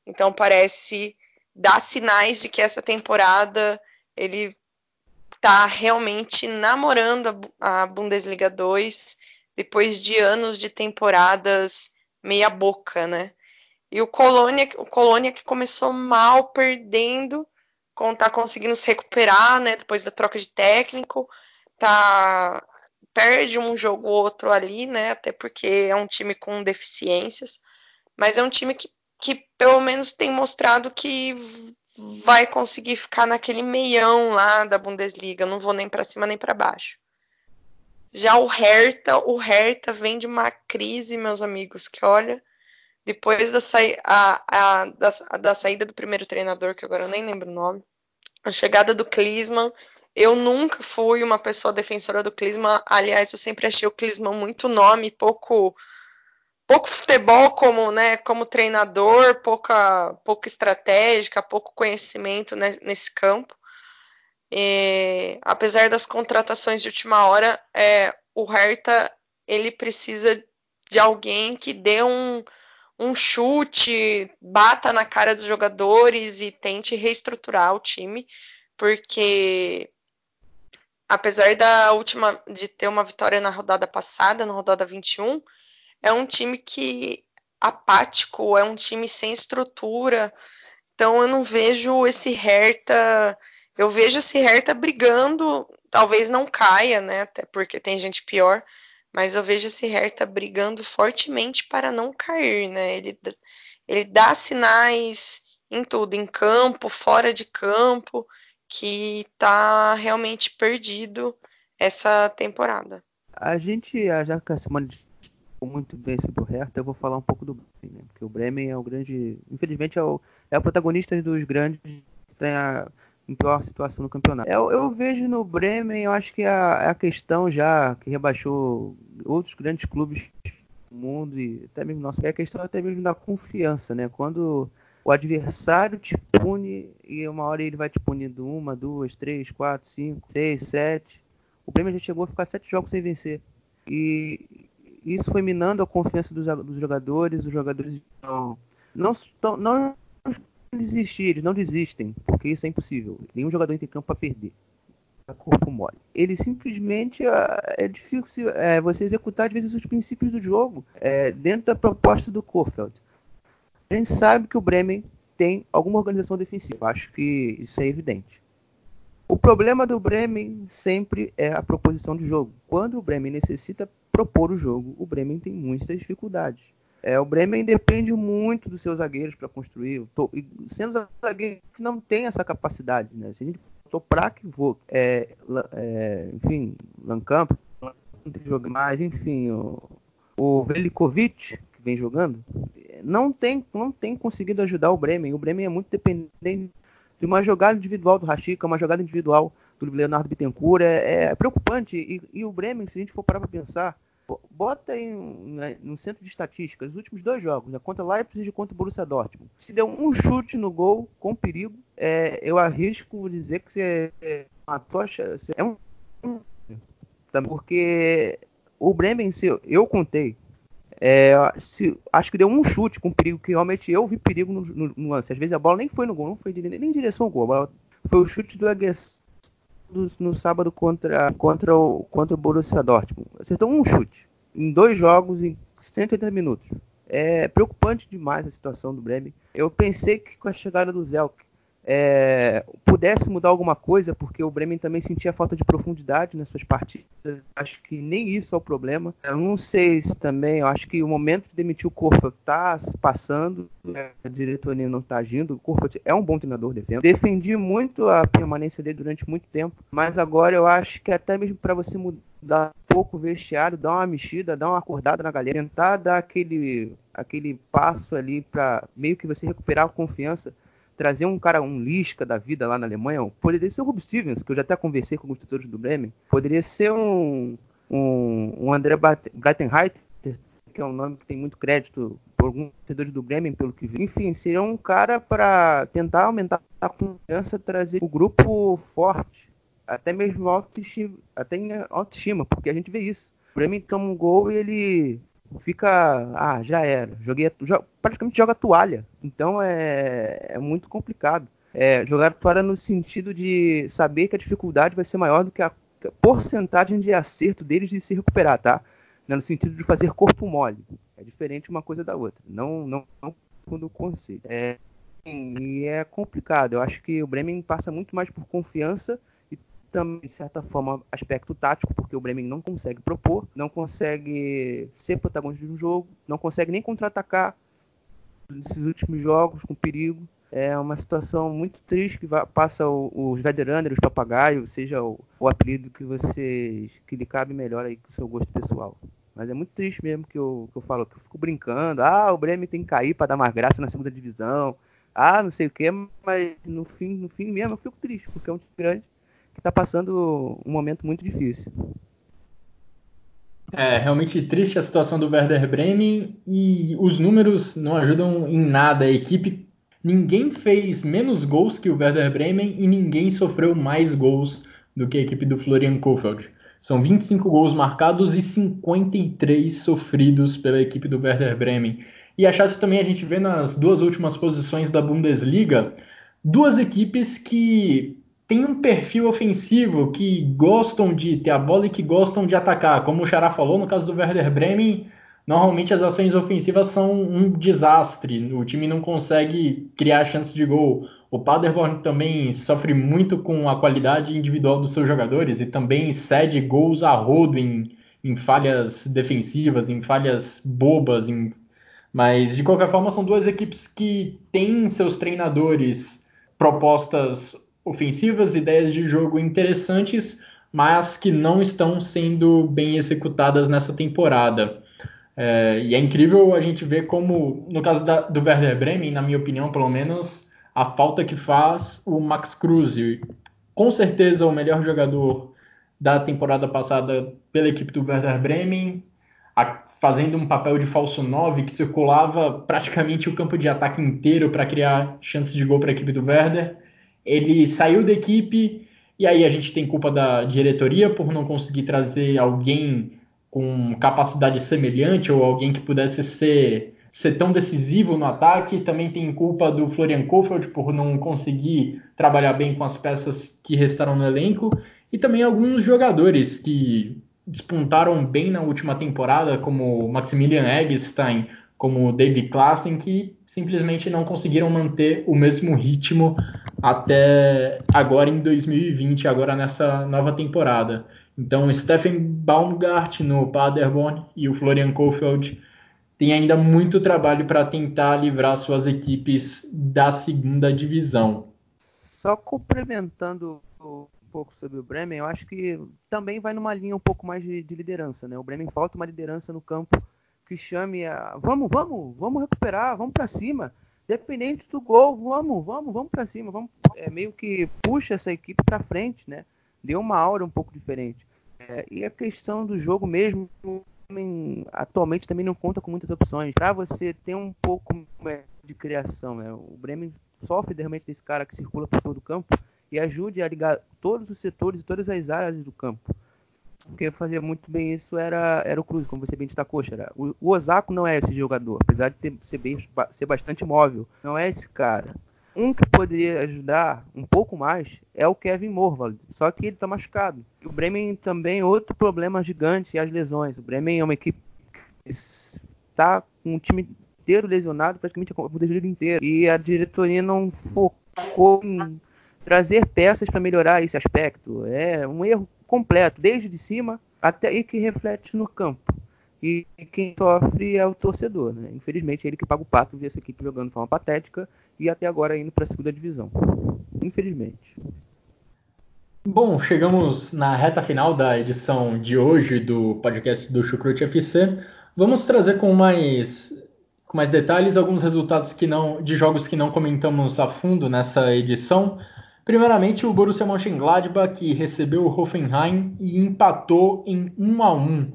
Speaker 2: Então, parece dar sinais de que essa temporada ele está realmente namorando a Bundesliga 2 depois de anos de temporadas meia boca, né? E o Colônia, o Colônia que começou mal, perdendo, tá conseguindo se recuperar, né? Depois da troca de técnico, tá perde um jogo ou outro ali, né? Até porque é um time com deficiências, mas é um time que, que pelo menos tem mostrado que vai conseguir ficar naquele meião lá da Bundesliga. Não vou nem para cima nem para baixo. Já o Hertha, o Hertha vem de uma crise, meus amigos, que olha, depois da, sa a, a, da, da saída do primeiro treinador, que agora eu nem lembro o nome, a chegada do Klinsmann, eu nunca fui uma pessoa defensora do Klinsmann, aliás, eu sempre achei o Klinsmann muito nome, pouco pouco futebol como, né, como treinador, pouca, pouca estratégica, pouco conhecimento nesse campo. E, apesar das contratações de última hora, é, o Hertha ele precisa de alguém que dê um, um chute, bata na cara dos jogadores e tente reestruturar o time, porque apesar da última de ter uma vitória na rodada passada, na rodada 21, é um time que apático, é um time sem estrutura. Então eu não vejo esse Hertha, eu vejo esse Hertha brigando, talvez não caia, né, até porque tem gente pior, mas eu vejo esse Hertha brigando fortemente para não cair, né? Ele, ele dá sinais em tudo, em campo, fora de campo, que está realmente perdido essa temporada.
Speaker 3: A gente, já que a Muito bem sobre o Hertha, eu vou falar um pouco do Bremen, né? Porque o Bremen é o grande, infelizmente é o, é o protagonista dos grandes que tem a pior situação no campeonato. Eu, eu vejo no Bremen, eu acho que é a, é a questão já que rebaixou outros grandes clubes do mundo e até mesmo nosso, é a questão até mesmo da confiança, né? Quando o adversário te pune e uma hora ele vai te punindo uma, duas, três, quatro, cinco, seis, sete. O Bremen já chegou a ficar sete jogos sem vencer. E isso foi minando a confiança dos, dos jogadores. Os jogadores não, não, não desistir, eles não desistem, porque isso é impossível. Nenhum jogador entra em campo para perder. É corpo mole. Ele simplesmente é, é difícil é, você executar às vezes os princípios do jogo é, dentro da proposta do Kofeld. A gente sabe que o Bremen tem alguma organização defensiva. Acho que isso é evidente. O problema do Bremen sempre é a proposição de jogo. Quando o Bremen necessita propor o jogo, o Bremen tem muitas dificuldades. É, o Bremen depende muito dos seus zagueiros para construir. Tô, sendo zagueiro que não tem essa capacidade, né? Se a gente Toprak, Vok, é, é, enfim, tem jogo mais, enfim, o, o Velikovic, que vem jogando, não tem, não tem conseguido ajudar o Bremen. O Bremen é muito dependente de uma jogada individual do Rashica, uma jogada individual do Leonardo Bittencourt. É, é preocupante. E, e, o Bremen, se a gente for parar para pensar, bota aí né, no centro de estatísticas os últimos dois jogos, né, contra Leipzig e contra o Borussia Dortmund. Se deu um chute no gol com perigo, é, eu arrisco dizer que você é uma tocha, é um porque o Bremen, se eu, eu contei, é, se, acho que deu um chute com perigo, que realmente eu vi perigo no, no, no lance. Às vezes a bola nem foi no gol, não foi nem em direção ao gol. Foi o chute do Agues no sábado contra, contra, o, contra o Borussia Dortmund. Acertou um chute em dois jogos em 180 minutos. É preocupante demais a situação do Bremen. Eu pensei que com a chegada do Zelk é, pudesse mudar alguma coisa, porque o Bremen também sentia falta de profundidade nas suas partidas. Acho que nem isso é o problema. Eu não sei se também, eu acho que o momento de demitir o Corfa está passando, a diretoria não está agindo. O Corfa é um bom treinador, defendo. Defendi muito a permanência dele durante muito tempo, mas agora eu acho que até mesmo para você mudar um pouco o vestiário, dar uma mexida, dar uma acordada na galera, tentar dar aquele, aquele passo ali para meio que você recuperar a confiança trazer um cara, um Lisca da vida lá na Alemanha, poderia ser o Rob Stevens, que eu já até conversei com os tutores do Bremen, poderia ser um, um, um André Breitenreiter, que é um nome que tem muito crédito por alguns torcedores do Bremen, pelo que vi. Enfim, seria um cara para tentar aumentar a confiança, trazer o grupo forte, até mesmo autoestima, até em autoestima, porque a gente vê isso. O Bremen toma um gol e ele fica, ah, já era, joguei, praticamente joga toalha. Então é, é muito complicado. É, jogar toalha no sentido de saber que a dificuldade vai ser maior do que a porcentagem de acerto deles de se recuperar, tá? No sentido de fazer corpo mole. É diferente uma coisa da outra. Não, não, não quando o conceito. É, e é complicado. Eu acho que o Bremen passa muito mais por confiança também, de certa forma, aspecto tático, porque o Bremen não consegue propor, não consegue ser protagonista de um jogo, não consegue nem contra-atacar nesses últimos jogos com perigo. É uma situação muito triste que passa os veteranos, os papagaios, seja o, o, apelido que vocês que lhe cabe melhor aí com o seu gosto pessoal. Mas é muito triste mesmo que eu, que eu falo, que eu fico brincando. Ah, o Bremen tem que cair para dar mais graça na segunda divisão. Ah, não sei o que, mas no fim, no fim mesmo eu fico triste, porque é um time grande que está passando um momento muito difícil.
Speaker 1: É realmente triste a situação do Werder Bremen e os números não ajudam em nada a equipe. Ninguém fez menos gols que o Werder Bremen e ninguém sofreu mais gols do que a equipe do Florian Kohfeldt. São 25 gols marcados e 53 sofridos pela equipe do Werder Bremen. E a Chelsea também a gente vê nas duas últimas posições da Bundesliga duas equipes que têm um perfil ofensivo, que gostam de ter a bola e que gostam de atacar. Como o Xará falou, no caso do Werder Bremen, normalmente as ações ofensivas são um desastre. O time não consegue criar chances de gol. O Paderborn também sofre muito com a qualidade individual dos seus jogadores e também cede gols a rodo em, em falhas defensivas, em falhas bobas. Em... Mas, de qualquer forma, são duas equipes que têm seus treinadores propostas ofensivas, ideias de jogo interessantes, mas que não estão sendo bem executadas nessa temporada. É, e é incrível a gente ver como, no caso da, do Werder Bremen, na minha opinião, pelo menos, a falta que faz o Max Cruz. Com certeza o melhor jogador da temporada passada pela equipe do Werder Bremen, a, fazendo um papel de falso 9 que circulava praticamente o campo de ataque inteiro para criar chances de gol para a equipe do Werder. Ele saiu da equipe e aí a gente tem culpa da diretoria por não conseguir trazer alguém com capacidade semelhante ou alguém que pudesse ser ser tão decisivo no ataque. Também tem culpa do Florian Kofeld por não conseguir trabalhar bem com as peças que restaram no elenco. E também alguns jogadores que despontaram bem na última temporada, como Maximilian Eggstein, como David Klassen, que simplesmente não conseguiram manter o mesmo ritmo até agora em 2020, agora nessa nova temporada. Então, Stephen Baumgart no Paderborn e o Florian Kofeld tem ainda muito trabalho para tentar livrar suas equipes da segunda divisão.
Speaker 3: Só complementando um pouco sobre o Bremen, eu acho que também vai numa linha um pouco mais de, de liderança, né? O Bremen falta uma liderança no campo que chame a vamos, vamos, vamos recuperar, vamos para cima, dependente do gol, vamos, vamos, vamos para cima, vamos, é meio que puxa essa equipe para frente, né? Deu uma aura um pouco diferente. É, e a questão do jogo mesmo, atualmente também não conta com muitas opções. Para você ter um pouco de criação, né? o Bremen sofre realmente desse cara que circula por todo o campo e ajude a ligar todos os setores e todas as áreas do campo. Quem fazia muito bem isso era, era o Cruz, como você bem destacou, Xará. O, o Osako não é esse jogador, apesar de ter, ser, bem, ser bastante móvel. Não é esse cara. Um que poderia ajudar um pouco mais é o Kevin Morvald, só que ele está machucado. E o Bremen também outro problema gigante é as lesões. O Bremen é uma equipe que está com um time inteiro lesionado, praticamente a Bundesliga inteira. E a diretoria não focou em trazer peças para melhorar esse aspecto. É um erro completo, desde de cima até e que reflete no campo. E quem sofre é o torcedor, né? Infelizmente, ele que paga o pato ver essa equipe jogando de forma patética e até agora indo para a segunda divisão. Infelizmente.
Speaker 1: Bom, chegamos na reta final da edição de hoje do podcast do Chucrute FC. Vamos trazer com mais, com mais detalhes alguns resultados que não, de jogos que não comentamos a fundo nessa edição. Primeiramente, o Borussia Mönchengladbach, que recebeu o Hoffenheim e empatou em 1 a 1.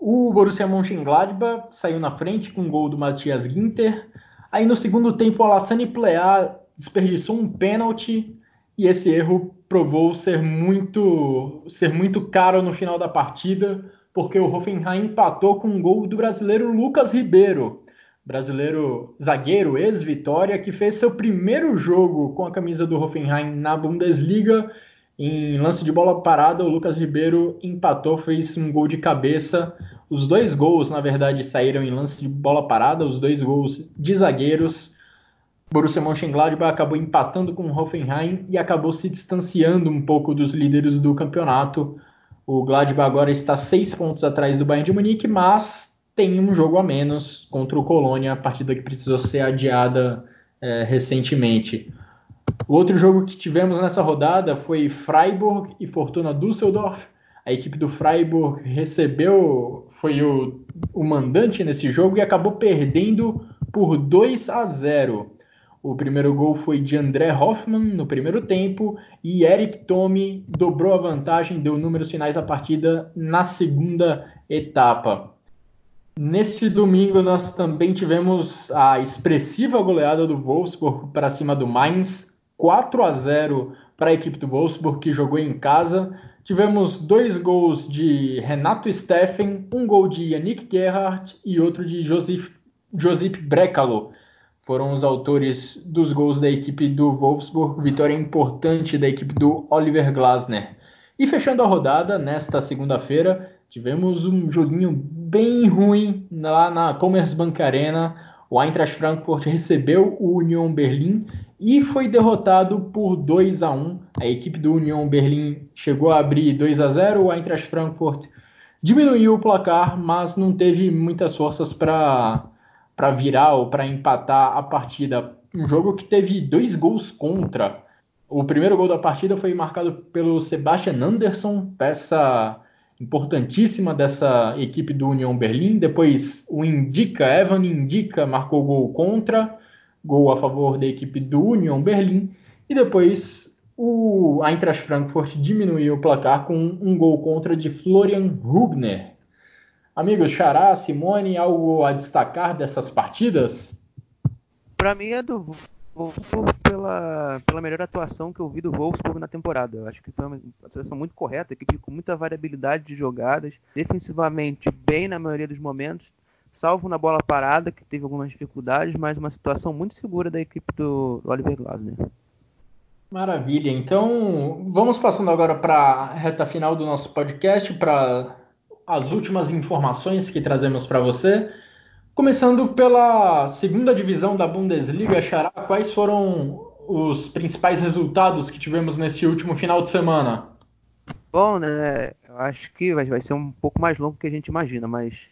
Speaker 1: O Borussia Mönchengladbach saiu na frente com o gol do Matthias Ginter, Aí no segundo tempo, o Alassane Plea desperdiçou um pênalti e esse erro provou ser muito, ser muito caro no final da partida, porque o Hoffenheim empatou com um gol do brasileiro Lucas Ribeiro, brasileiro zagueiro ex-Vitória, que fez seu primeiro jogo com a camisa do Hoffenheim na Bundesliga. Em lance de bola parada, o Lucas Ribeiro empatou, fez um gol de cabeça os dois gols, na verdade, saíram em lance de bola parada, os dois gols de zagueiros. Borussia Mönchengladbach acabou empatando com o Hoffenheim e acabou se distanciando um pouco dos líderes do campeonato. O Gladbach agora está seis pontos atrás do Bayern de Munique, mas tem um jogo a menos contra o Colônia, a partida que precisou ser adiada é, recentemente. O outro jogo que tivemos nessa rodada foi Freiburg e Fortuna Düsseldorf. A equipe do Freiburg recebeu, foi o, o mandante nesse jogo e acabou perdendo por 2 a 0. O primeiro gol foi de André Hoffmann no primeiro tempo e Eric Tome dobrou a vantagem, deu números finais à partida na segunda etapa. Neste domingo nós também tivemos a expressiva goleada do Wolfsburg para cima do Mainz, 4 a 0 para a equipe do Wolfsburg que jogou em casa. Tivemos dois gols de Renato Steffen, um gol de Yannick Gerhardt e outro de Joseph, Josip Brekalo foram os autores dos gols da equipe do Wolfsburg, vitória importante da equipe do Oliver Glasner. E fechando a rodada, nesta segunda-feira, tivemos um joguinho bem ruim lá na Commerzbank Arena. O Eintracht Frankfurt recebeu o Union Berlin e foi derrotado por 2 a 1. A equipe do Union Berlin chegou a abrir 2 a 0, o Eintracht Frankfurt diminuiu o placar, mas não teve muitas forças para para virar ou para empatar a partida. Um jogo que teve dois gols contra. O primeiro gol da partida foi marcado pelo Sebastian Anderson, peça importantíssima dessa equipe do União Berlim. Depois o Indica, Evan Indica, marcou gol contra, gol a favor da equipe do União Berlim. E depois o Eintracht Frankfurt diminuiu o placar com um gol contra de Florian Rubner. Amigos, Xará, Simone, algo a destacar dessas partidas?
Speaker 3: Para mim é do Wolfsburg pela, pela melhor atuação que eu vi do Wolfsburg na temporada. Eu acho que foi uma atuação muito correta, equipe com muita variabilidade de jogadas, defensivamente bem na maioria dos momentos, salvo na bola parada, que teve algumas dificuldades, mas uma situação muito segura da equipe do Oliver Glasner.
Speaker 1: Maravilha. Então, vamos passando agora para a reta final do nosso podcast, para as últimas informações que trazemos para você. Começando pela segunda divisão da Bundesliga, Xará, quais foram os principais resultados que tivemos neste último final de semana?
Speaker 3: Bom, né? Eu acho que vai, vai ser um pouco mais longo que a gente imagina, mas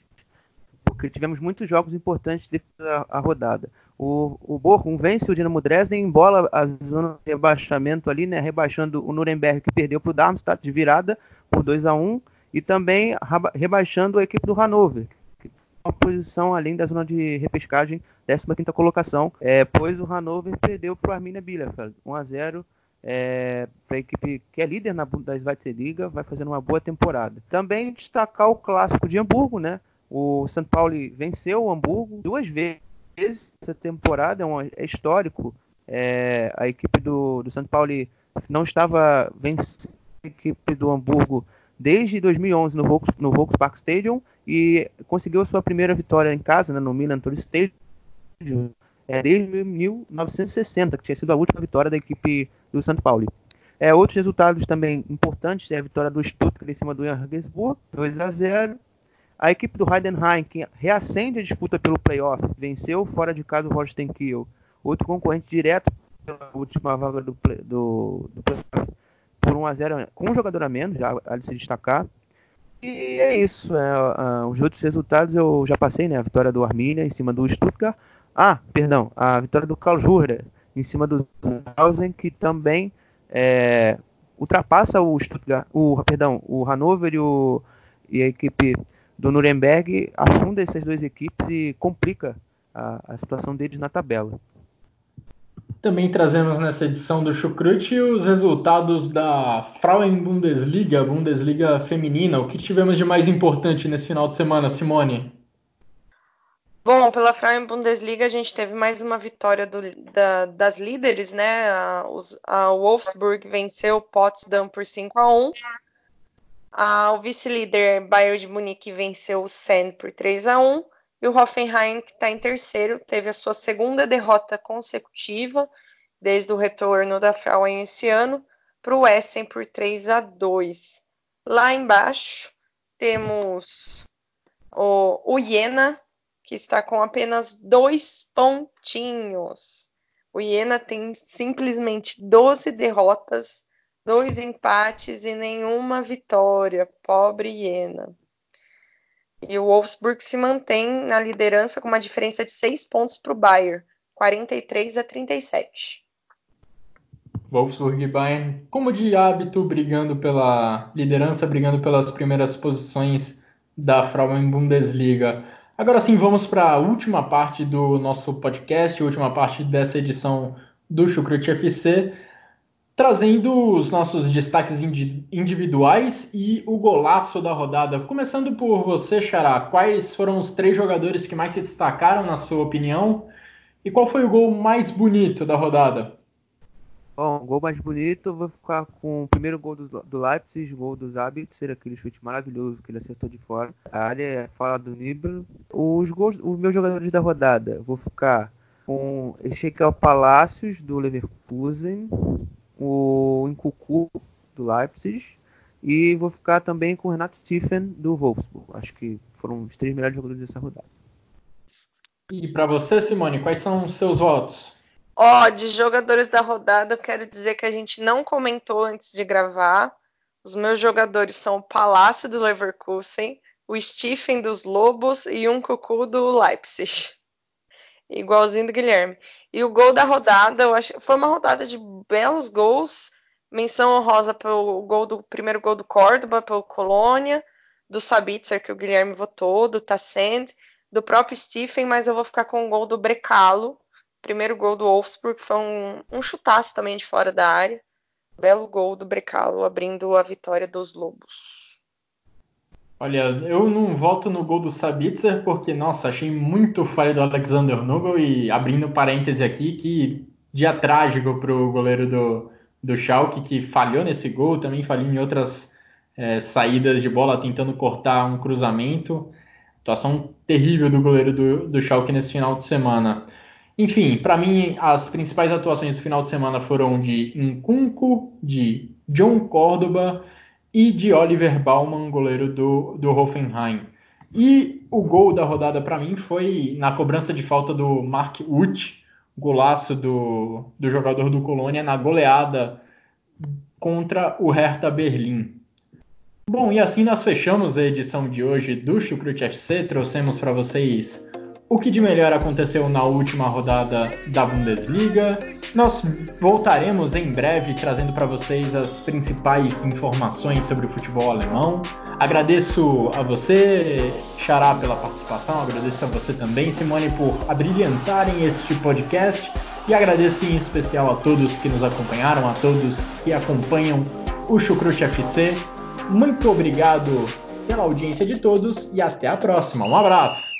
Speaker 3: porque tivemos muitos jogos importantes da a rodada. O, o Bochum vence o Dinamo Dresden, bola a zona de rebaixamento ali, né? Rebaixando o Nuremberg que perdeu para o Darmstadt de virada por 2 a 1 e também rebaixando a equipe do Hannover, uma posição além da zona de repescagem, 15ª colocação, é, pois o Hannover perdeu para o Arminia Bielefeld, 1 a 0 é, para a equipe que é líder na Zweite vai fazendo uma boa temporada. Também destacar o clássico de Hamburgo, né? O São Paulo venceu o Hamburgo duas vezes essa temporada, é, um, é histórico. É, a equipe do, do São Paulo não estava vencendo a equipe do Hamburgo desde 2011 no, Volks, no Stadium e conseguiu sua primeira vitória em casa, né, no Milan Tourist Stadium, é, desde 1960, que tinha sido a última vitória da equipe do São Paulo. É, outros resultados também importantes é a vitória do Stuttgart em cima do Jan Regensburg, 2 a 0. A equipe do Heidenheim, que reacende a disputa pelo playoff, venceu fora de casa o Holstein Kiel, outro concorrente direto pela última vaga do, do, do playoff por 1 a 0 com um jogador a menos, já a se destacar. E é isso. É, uh, os outros resultados eu já passei, né? A vitória do Arminia em cima do Stuttgart. Ah, perdão, a vitória do Karlsruhe em cima do Zausen, que também é, ultrapassa o Stuttgart, o perdão, o Hannover e, o, e a equipe do Nuremberg afunda essas duas equipes e complica a, a situação deles na tabela.
Speaker 1: Também trazemos nessa edição do Chucrute os resultados da Frauen Bundesliga, Bundesliga feminina. O que tivemos de mais importante nesse final de semana, Simone?
Speaker 2: Bom, pela Frauen Bundesliga a gente teve mais uma vitória do, da, das líderes, né? A, a Wolfsburg venceu o Potsdam por 5 a 1 a, O vice-líder Bayern de Munique venceu o Sen por 3 a 1 e o Hoffenheim, que está em terceiro, teve a sua segunda derrota consecutiva desde o retorno da Frauen esse ano para o Essen por 3 a 2. Lá embaixo temos o, o que está com apenas dois pontinhos. O Iena tem simplesmente 12 derrotas, dois empates e nenhuma vitória. Pobre Iena. E o Wolfsburg se mantém na liderança com uma diferença de 6 pontos para o Bayern, 43 a 37.
Speaker 1: Wolfsburg e Bayern, como de hábito, brigando pela liderança, brigando pelas primeiras posições da Frauen Bundesliga. Agora sim, vamos para a última parte do nosso podcast, última parte dessa edição do Chucrute FC trazendo os nossos destaques individuais e o golaço da rodada. Começando por você, Xará, quais foram os três jogadores que mais se destacaram, na sua opinião? E qual foi o gol mais bonito da rodada?
Speaker 3: Bom, gol mais bonito, eu vou ficar com o primeiro gol do, do Leipzig, gol do Zabitzer, aquele chute maravilhoso que ele acertou de fora. A área é fala do Nibel. Os gols, os meus jogadores da rodada, vou ficar com Ezequiel Palacios do Leverkusen, o Nkuku do Leipzig e vou ficar também com o Renato Stephen do Wolfsburg. Acho que foram os três melhores jogadores dessa rodada.
Speaker 1: E para você, Simone, quais são os seus votos?
Speaker 2: Ó, oh, de jogadores da rodada, eu quero dizer que a gente não comentou antes de gravar. Os meus jogadores são o Palácio do Leverkusen, o Stephen dos Lobos e um Cucu do Leipzig. Igualzinho do Guilherme. E o gol da rodada, eu acho foi uma rodada de belos gols. Menção honrosa pelo gol do primeiro gol do Córdoba, pelo Colônia, do Sabitzer, que o Guilherme votou, do Tassend, do próprio Stephen, mas eu vou ficar com o gol do Brecalo, primeiro gol do Wolfsburg, foi um, um chutaço também de fora da área. Belo gol do Brecalo, abrindo a vitória dos Lobos.
Speaker 1: Olha, eu não voto no gol do Sabitzer porque, nossa, achei muito falha do Alexander Nubel e abrindo parêntese aqui, que dia trágico para o goleiro do, do Schalke, que falhou nesse gol, também falhou em outras é, saídas de bola tentando cortar um cruzamento. Atuação terrível do goleiro do, do Schalke nesse final de semana. Enfim, para mim, as principais atuações do final de semana foram de Nkunku, de John Córdoba e de Oliver Baumann, goleiro do, do Hoffenheim. E o gol da rodada para mim foi na cobrança de falta do Mark Uth, golaço do, do jogador do Colônia na goleada contra o Hertha Berlim. Bom, e assim nós fechamos a edição de hoje do Chucrute FC. Trouxemos para vocês o que de melhor aconteceu na última rodada da Bundesliga. Nós voltaremos em breve trazendo para vocês as principais informações sobre o futebol alemão. Agradeço a você, Xará, pela participação, agradeço a você também, Simone, por abrilhantarem este podcast e agradeço em especial a todos que nos acompanharam, a todos que acompanham o Chucrute FC. Muito obrigado pela audiência de todos e até a próxima. Um abraço!